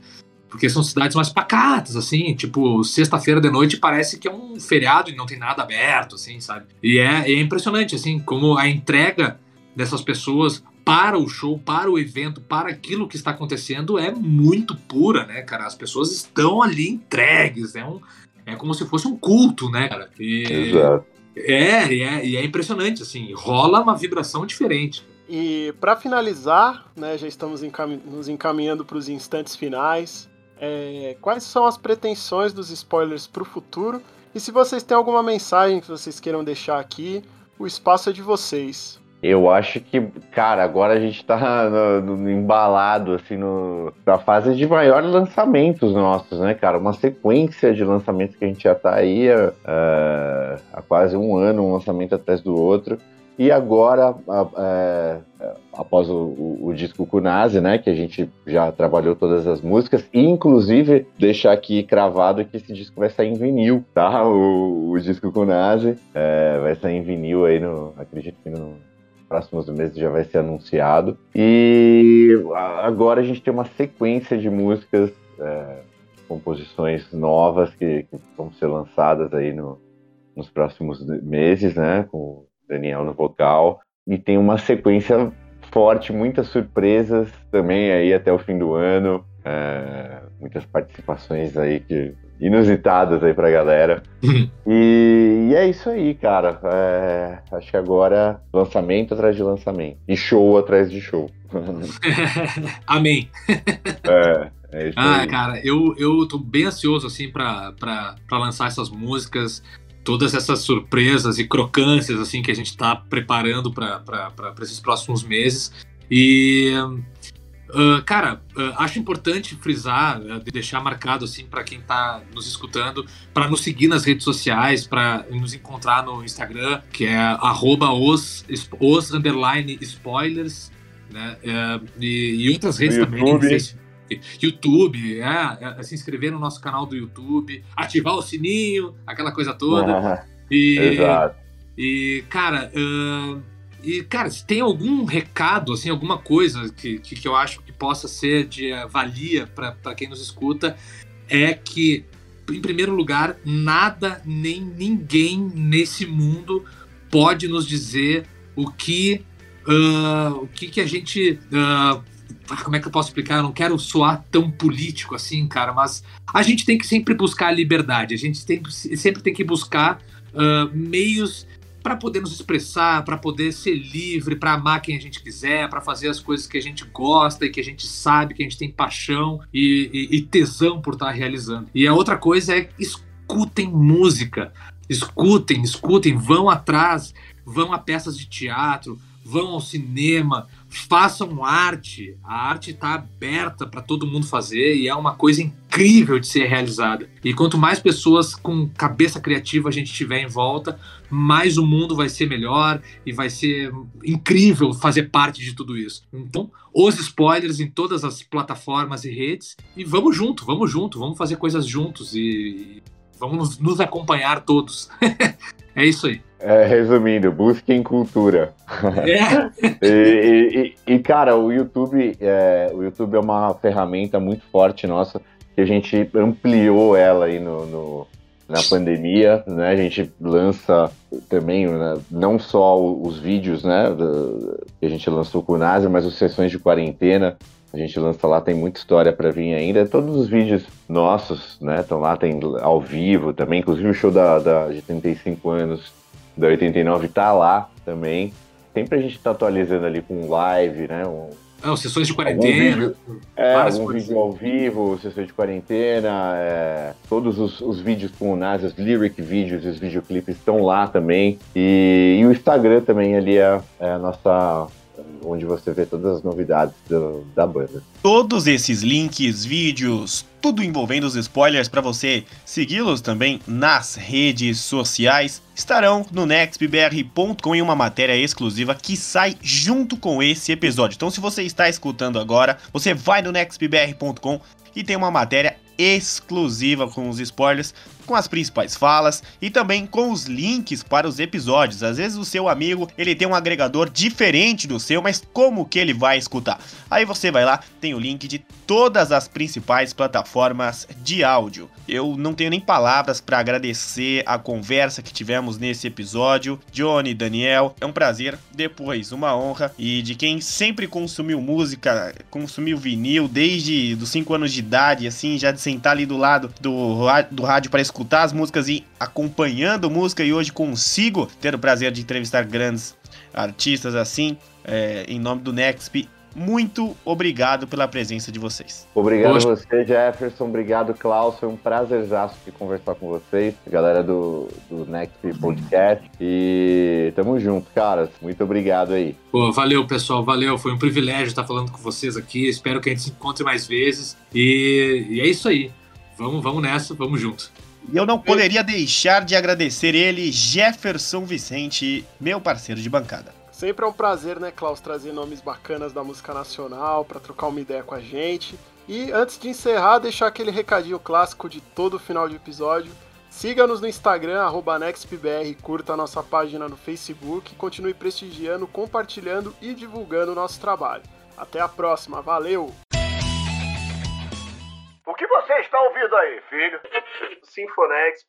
Porque são cidades mais pacatas, assim, tipo, sexta-feira de noite parece que é um feriado e não tem nada aberto, assim, sabe? E é, é impressionante, assim, como a entrega dessas pessoas para o show, para o evento, para aquilo que está acontecendo é muito pura, né, cara? As pessoas estão ali entregues, é, um, é como se fosse um culto, né, cara? E, Exato. É, e é, e é impressionante, assim, rola uma vibração diferente. E para finalizar, né, já estamos nos encaminhando para os instantes finais. É, quais são as pretensões dos spoilers para o futuro? E se vocês têm alguma mensagem que vocês queiram deixar aqui, o espaço é de vocês. Eu acho que, cara, agora a gente tá no, no, embalado, assim, no, na fase de maiores lançamentos nossos, né, cara? Uma sequência de lançamentos que a gente já tá aí uh, há quase um ano, um lançamento atrás do outro. E agora, é, após o, o, o, disco Kunase, né, que a gente já trabalhou todas as músicas, e inclusive deixar aqui cravado que esse disco vai sair em vinil, tá? O, o disco Kunase vai sair em vinil aí no, acredito que no próximos meses já vai ser anunciado. E agora a gente tem uma sequência de músicas, é, composições novas que, que, vão ser lançadas aí no, nos próximos meses, né? Com Daniel no vocal. E tem uma sequência forte, muitas surpresas também aí até o fim do ano. É, muitas participações aí que inusitadas aí pra galera. e, e, é isso aí, cara. É, acho que agora lançamento atrás de lançamento. E show atrás de show. Amém. É, é ah, aí. cara, eu, eu tô bem ansioso assim pra, pra, pra lançar essas músicas todas essas surpresas e crocâncias assim que a gente está preparando para esses próximos meses. E, uh, cara, uh, acho importante frisar, uh, deixar marcado assim para quem está nos escutando, para nos seguir nas redes sociais, para nos encontrar no Instagram, que é os, os underline spoilers, né? E, e, outras redes também. YouTube, é, é, se inscrever no nosso canal do YouTube, ativar o sininho, aquela coisa toda. Ah, e, exato. E, cara, uh, e, cara, se tem algum recado, assim, alguma coisa que, que, que eu acho que possa ser de valia para quem nos escuta, é que, em primeiro lugar, nada nem ninguém nesse mundo pode nos dizer o que, uh, o que, que a gente. Uh, como é que eu posso explicar? Eu não quero soar tão político assim, cara, mas a gente tem que sempre buscar a liberdade, a gente tem, sempre tem que buscar uh, meios para poder nos expressar, para poder ser livre, para amar quem a gente quiser, para fazer as coisas que a gente gosta e que a gente sabe, que a gente tem paixão e, e, e tesão por estar tá realizando. E a outra coisa é escutem música, escutem, escutem, vão atrás, vão a peças de teatro, vão ao cinema, façam arte. A arte está aberta para todo mundo fazer e é uma coisa incrível de ser realizada. E quanto mais pessoas com cabeça criativa a gente tiver em volta, mais o mundo vai ser melhor e vai ser incrível fazer parte de tudo isso. Então, os spoilers em todas as plataformas e redes e vamos junto, vamos junto, vamos fazer coisas juntos e vamos nos acompanhar todos. é isso aí. É, resumindo, busquem cultura. É. e, e, e, cara, o YouTube, é, o YouTube é uma ferramenta muito forte nossa que a gente ampliou ela aí no, no na pandemia, né? A gente lança também né, não só os vídeos, né, que a gente lançou com o Nasir, mas as sessões de quarentena. A gente lança lá, tem muita história para vir ainda. Todos os vídeos nossos, né, estão lá, tem ao vivo também. Inclusive o show da, da de 35 anos da 89 tá lá também. Sempre a gente tá atualizando ali com live, né? Um, não, sessões de quarentena. Vídeo, é, algum vídeo ao vivo, sessões de quarentena, é, todos os, os, vídeos com o Nas, os lyric vídeos e os videoclipes estão lá também. E, e, o Instagram também ali é, é a nossa onde você vê todas as novidades do, da banda. Todos esses links, vídeos, tudo envolvendo os spoilers para você segui-los também nas redes sociais estarão no nextbr.com em uma matéria exclusiva que sai junto com esse episódio. Então se você está escutando agora, você vai no nextbr.com e tem uma matéria exclusiva com os spoilers com as principais falas e também com os links para os episódios. Às vezes o seu amigo, ele tem um agregador diferente do seu, mas como que ele vai escutar? Aí você vai lá, tem o link de todas as principais plataformas de áudio. Eu não tenho nem palavras para agradecer a conversa que tivemos nesse episódio. Johnny, Daniel, é um prazer, depois uma honra e de quem sempre consumiu música, consumiu vinil desde os 5 anos de idade, assim, já de sentar ali do lado do, do rádio para escutar escutar as músicas e acompanhando música e hoje consigo ter o prazer de entrevistar grandes artistas assim, é, em nome do Nexp. Muito obrigado pela presença de vocês. Obrigado Poxa. a você, Jefferson. Obrigado, Klaus. Foi um prazerzaço de conversar com vocês, galera do, do Next Podcast. E tamo junto, caras. Muito obrigado aí. Pô, valeu, pessoal. Valeu. Foi um privilégio estar falando com vocês aqui. Espero que a gente se encontre mais vezes. E, e é isso aí. Vamos, vamos nessa, vamos junto. E eu não poderia deixar de agradecer ele, Jefferson Vicente, meu parceiro de bancada. Sempre é um prazer, né, Klaus, trazer nomes bacanas da música nacional para trocar uma ideia com a gente. E antes de encerrar, deixar aquele recadinho clássico de todo final de episódio. Siga-nos no Instagram, NextPBR, curta a nossa página no Facebook, continue prestigiando, compartilhando e divulgando o nosso trabalho. Até a próxima, valeu! O que você está ouvindo aí, filho? Sinfonexp.